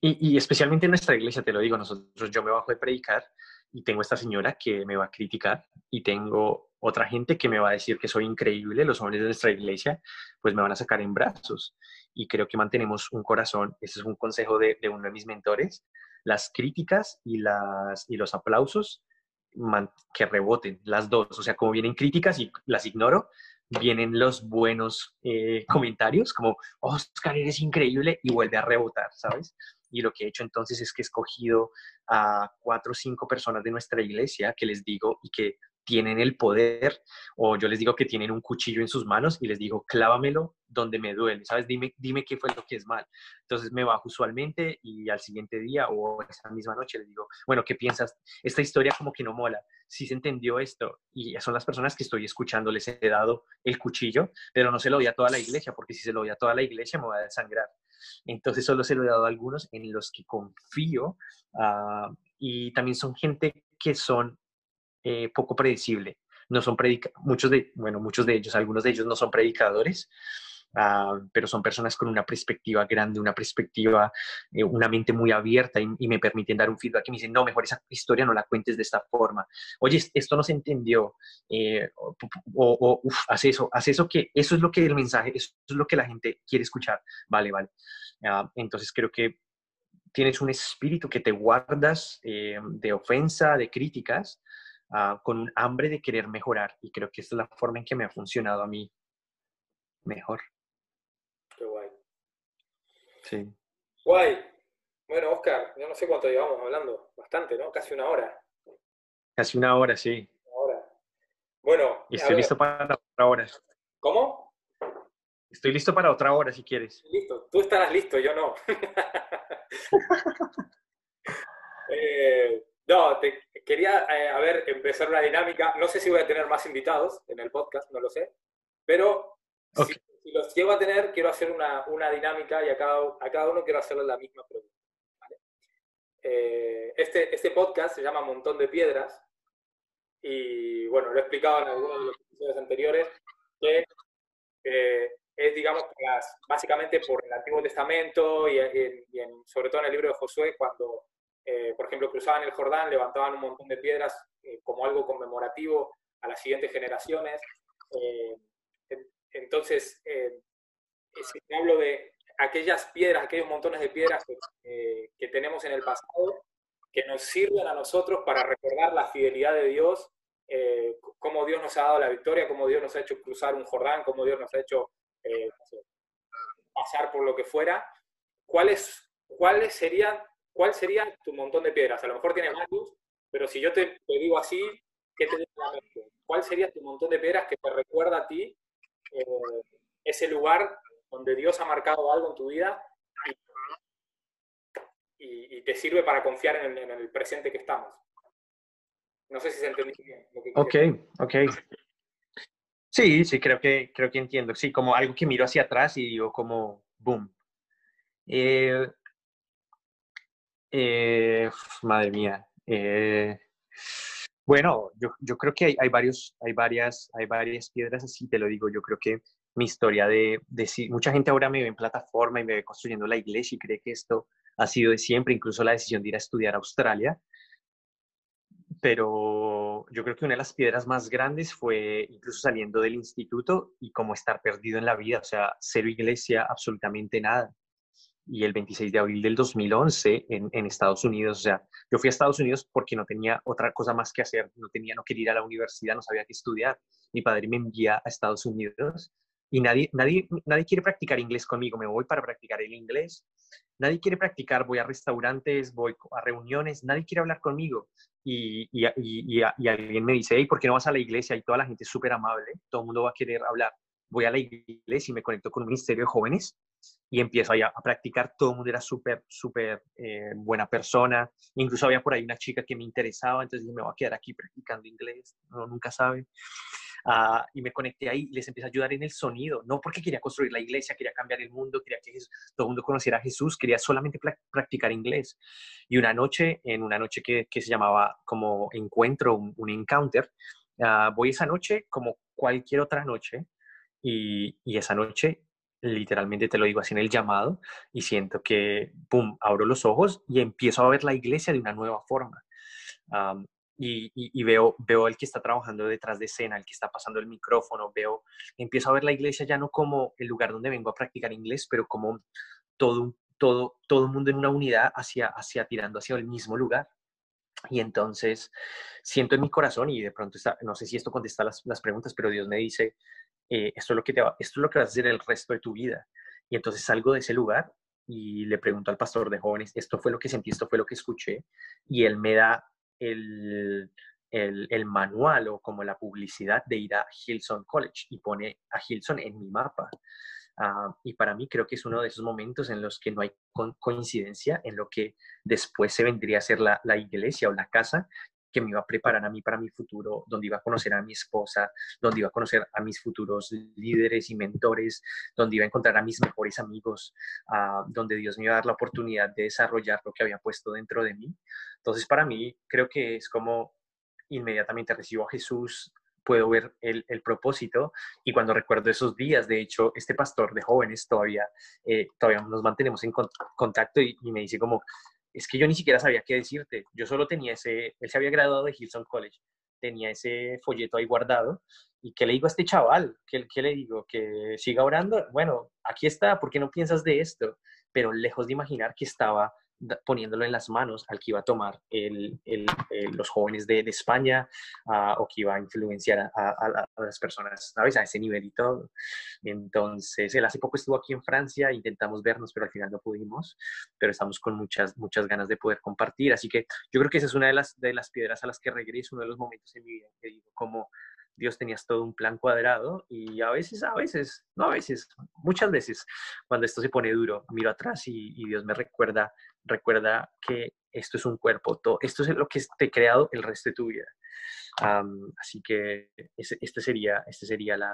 y, especialmente en nuestra iglesia, te lo digo, nosotros, yo me bajo de predicar y tengo esta señora que me va a criticar y tengo otra gente que me va a decir que soy increíble, los hombres de nuestra iglesia, pues me van a sacar en brazos. Y creo que mantenemos un corazón, ese es un consejo de, uno de mis mentores, las críticas y, las, y los aplausos que reboten, las dos. O sea, como vienen críticas y las ignoro, vienen los buenos eh, comentarios, como, Oscar, eres increíble, y vuelve a rebotar, ¿sabes? Y lo que he hecho entonces es que he escogido a cuatro o cinco personas de nuestra iglesia que les digo y que tienen el poder, o yo les digo que tienen un cuchillo en sus manos y les digo, clávamelo donde me duele, ¿sabes? Dime, dime qué fue lo que es mal. Entonces me bajo usualmente y al siguiente día o esa misma noche les digo, bueno, ¿qué piensas? Esta historia como que no mola. Si se entendió esto y son las personas que estoy escuchando, les he dado el cuchillo, pero no se lo doy a toda la iglesia, porque si se lo doy a toda la iglesia me va a desangrar. Entonces solo se lo he dado a algunos en los que confío uh, y también son gente que son eh, poco predecible. No son predica muchos de, bueno, muchos de ellos, algunos de ellos no son predicadores, uh, pero son personas con una perspectiva grande, una perspectiva, eh, una mente muy abierta y, me permiten dar un feedback y me dicen, no, mejor esa historia no la cuentes de esta forma. Oye, esto no se entendió. Eh, o, o uf, haz eso, haz eso que eso es lo que el mensaje, eso es lo que la gente quiere escuchar. Vale, vale. Uh, entonces creo que tienes un espíritu que te guardas de ofensa, de críticas, Ah, con un hambre de querer mejorar. Y creo que esta es la forma en que me ha funcionado a mí mejor. Qué guay. Sí. Guay. Bueno, Oscar, yo no sé cuánto llevamos hablando. Bastante, ¿no? Casi una hora. Casi una hora, sí. Una hora. Bueno. Y estoy listo para otra hora. ¿Cómo? Estoy listo para otra hora si quieres. Listo. Tú estarás listo, yo no. eh, no, te quería, eh, a ver, empezar una dinámica. No sé si voy a tener más invitados en el podcast, no lo sé. Pero si, los llevo a tener, quiero hacer una, una dinámica y a cada, a cada, uno quiero hacerle la misma pregunta. Eh, este, este podcast se llama Montón de Piedras. Y bueno, lo he explicado en algunos de los episodios anteriores, que eh, es, digamos, básicamente por el Antiguo Testamento y, y sobre todo en el libro de Josué, cuando eh, por ejemplo, cruzaban el Jordán, levantaban un montón de piedras eh, como algo conmemorativo a las siguientes generaciones. Eh, entonces, si hablo de aquellas piedras, aquellos montones de piedras que, que, tenemos en el pasado, que nos sirven a nosotros para recordar la fidelidad de Dios, cómo Dios nos ha dado la victoria, cómo Dios nos ha hecho cruzar un Jordán, cómo Dios nos ha hecho pasar por lo que fuera. ¿Cuáles, cuáles serían ¿cuál sería tu montón de piedras? A lo mejor tiene varios, pero si yo te, digo así, ¿qué te la mente? ¿Cuál sería tu montón de piedras que te recuerda a ti eh, ese lugar donde Dios ha marcado algo en tu vida y, te sirve para confiar en el, presente que estamos? No sé si se entendió bien. ok, ok. Sí, sí, creo que, creo que entiendo. Sí, como algo que miro hacia atrás y digo como, boom. Eh, eh, madre mía. Eh, bueno, yo, yo, creo que hay, hay, varios, hay, varias, hay varias piedras así, te lo digo. Yo creo que mi historia de, de mucha gente ahora me ve en plataforma y me ve construyendo la iglesia y cree que esto ha sido de siempre, incluso la decisión de ir a estudiar a Australia. Pero yo creo que una de las piedras más grandes fue incluso saliendo del instituto y como estar perdido en la vida, o sea, cero iglesia, absolutamente nada y el 26 de abril del 2011 en, en, Estados Unidos. O sea, yo fui a Estados Unidos porque no tenía otra cosa más que hacer, no, tenía, no quería ir a la universidad, no sabía qué estudiar. Mi padre me envía a Estados Unidos y nadie, nadie, nadie quiere practicar inglés conmigo, me voy para practicar el inglés. Nadie quiere practicar, voy a restaurantes, voy a reuniones, nadie quiere hablar conmigo. Y, y, y, alguien me dice, hey, ¿por qué no vas a la iglesia? Y toda la gente es súper amable, todo el mundo va a querer hablar. voy a la iglesia y me conecto con un ministerio de jóvenes y empiezo a practicar. Todo el mundo era súper, súper eh, buena persona. Incluso había por ahí una chica que me interesaba, entonces dije, me voy a quedar aquí practicando inglés, no, nunca sabe. Ah, y me conecté ahí y les empecé a ayudar en el sonido, no porque quería construir la iglesia, quería cambiar el mundo, quería que todo el mundo conociera a Jesús, quería solamente practicar inglés. Y una noche, en una noche que, que se llamaba como encuentro, un, encounter, uh, voy esa noche como cualquier otra noche y, y esa noche literalmente te lo digo así en el llamado, y siento que, pum, abro los ojos y empiezo a ver la iglesia de una nueva forma. y, veo, veo el que está trabajando detrás de escena, el que está pasando el micrófono, veo, empiezo a ver la iglesia ya no como el lugar donde vengo a practicar inglés, pero como todo, todo, todo el mundo en una unidad hacia, hacia tirando hacia el mismo lugar. Y entonces siento en mi corazón, y de pronto está, no sé si esto contesta las, las preguntas, pero Dios me dice, eh, esto, es lo que te esto es lo que vas a hacer el resto de tu vida. Y entonces salgo de ese lugar y le pregunto al pastor de jóvenes, esto fue lo que sentí, esto fue lo que escuché, y él me da el, manual o como la publicidad de ir a Hilson College y pone a Hilson en mi mapa. Ah, y para mí creo que es uno de esos momentos en los que no hay coincidencia en lo que después se vendría a ser la iglesia o la casa que me iba a preparar a mí para mi futuro, donde iba a conocer a mi esposa, donde iba a conocer a mis futuros líderes y mentores, donde iba a encontrar a mis mejores amigos, donde Dios me iba a dar la oportunidad de desarrollar lo que había puesto dentro de mí. Entonces, para mí, creo que es como inmediatamente recibo a Jesús, puedo ver el, propósito y cuando recuerdo esos días, de hecho, este pastor de jóvenes todavía, eh, todavía nos mantenemos en contacto y, y me dice como, es que yo ni siquiera sabía qué decirte. Yo solo tenía ese, él se había graduado de Hilson College, tenía ese folleto ahí guardado. ¿Y qué le digo a este chaval? ¿Qué, qué le digo? ¿Que siga orando? Bueno, aquí está, ¿por qué no piensas de esto? Pero lejos de imaginar que estaba poniéndolo en las manos al que iba a tomar el, el, los jóvenes de, de España uh, o que iba a influenciar a, a, a, las personas, ¿sabes? A ese nivel y todo. Entonces, él hace poco estuvo aquí en Francia, intentamos vernos, pero al final no pudimos, pero estamos con muchas, muchas ganas de poder compartir. Así que yo creo que esa es una de las, de las piedras a las que regreso, uno de los momentos en mi vida que digo, como Dios tenías todo un plan cuadrado y a veces, a veces, no a veces, muchas veces, cuando esto se pone duro, miro atrás y, Dios me recuerda, recuerda que esto es un cuerpo, todo, esto es lo que te he creado el resto de tu vida. así que este sería, este sería la,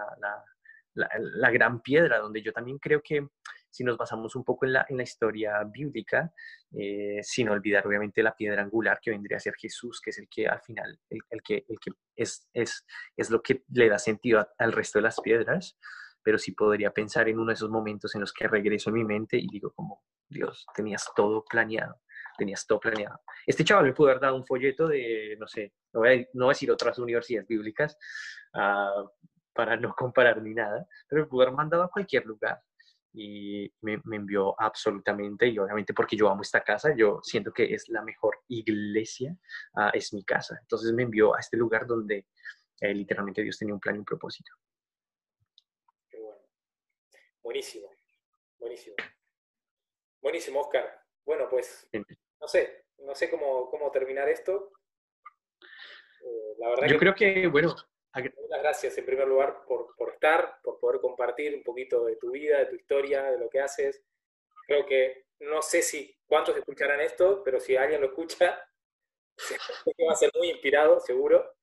la, gran piedra, donde yo también creo que si nos basamos un poco en la, en la historia bíblica, eh, sin olvidar obviamente la piedra angular que vendría a ser Jesús, que es el que al final, el, que, el que es, es, es, lo que le da sentido al resto de las piedras, pero sí podría pensar en uno de esos momentos en los que regreso en mi mente y digo como, Dios, tenías todo planeado tenías todo planeado. Este chaval me pudo haber dado un folleto de, no sé, no voy a, no voy a decir otras universidades bíblicas, uh, para no comparar ni nada, pero me pudo haber mandado a cualquier lugar y me, envió absolutamente, y obviamente porque yo amo esta casa, yo siento que es la mejor iglesia, uh, es mi casa. Entonces me envió a este lugar donde eh, literalmente Dios tenía un plan y un propósito. Buenísimo, buenísimo. Buenísimo, Oscar. Bueno, pues no sé, no sé cómo, cómo terminar esto. Eh, la verdad yo creo que, bueno, Muchas gracias en primer lugar por, por, estar, por poder compartir un poquito de tu vida, de tu historia, de lo que haces. Creo que no sé si cuántos escucharán esto, pero si alguien lo escucha, va a ser muy inspirado, seguro.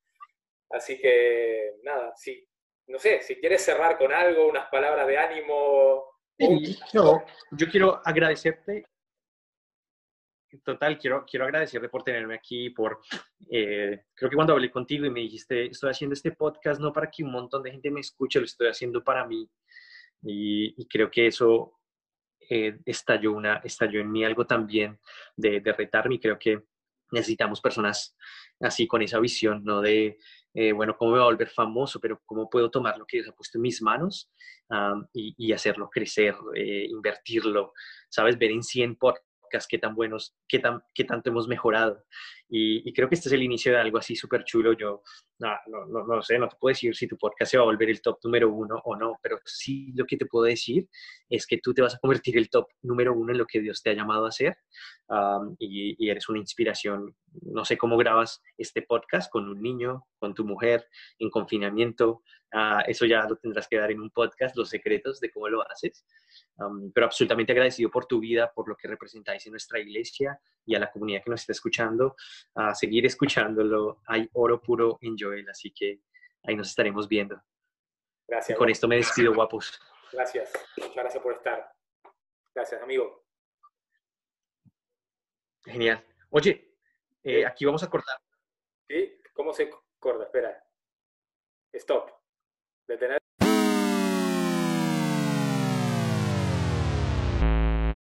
Así que nada, sí. No sé, si quieres cerrar con algo, unas palabras de ánimo. yo, yo quiero agradecerte total, quiero, quiero agradecerte por tenerme aquí, por, eh, creo que cuando hablé contigo y me dijiste, estoy haciendo este podcast no para que un montón de gente me escuche, lo estoy haciendo para mí. Y, creo que eso eh, estalló, una, estalló en mí algo también de, de retarme y creo que necesitamos personas así con esa visión, ¿no? De, eh, bueno, ¿cómo me voy a volver famoso? Pero ¿cómo puedo tomar lo que Dios ha puesto en mis manos y, hacerlo crecer, invertirlo, ¿sabes? Ver en 100 por qué tan buenos, qué, tan, qué tanto hemos mejorado. Y, creo que este es el inicio de algo así súper chulo. Yo no, no, no, sé, no te puedo decir si tu podcast se va a volver el top número uno o no, pero sí lo que te puedo decir es que tú te vas a convertir el top número uno en lo que Dios te ha llamado a hacer y, y, eres una inspiración. No sé cómo grabas este podcast con un niño, con tu mujer, en confinamiento. Uh, eso ya lo tendrás que dar en un podcast, los secretos de cómo lo haces. Pero absolutamente agradecido por tu vida, por lo que representáis en nuestra iglesia y a la comunidad que nos está escuchando. A seguir escuchándolo. Hay oro puro en Joel, así que ahí nos estaremos viendo. Gracias. con esto me despido, guapos. Gracias. Muchas gracias por estar. Gracias, amigo. Genial. Oye, eh, aquí vamos a cortar. ¿Sí? ¿Cómo se corta? Espera. Stop. Detener.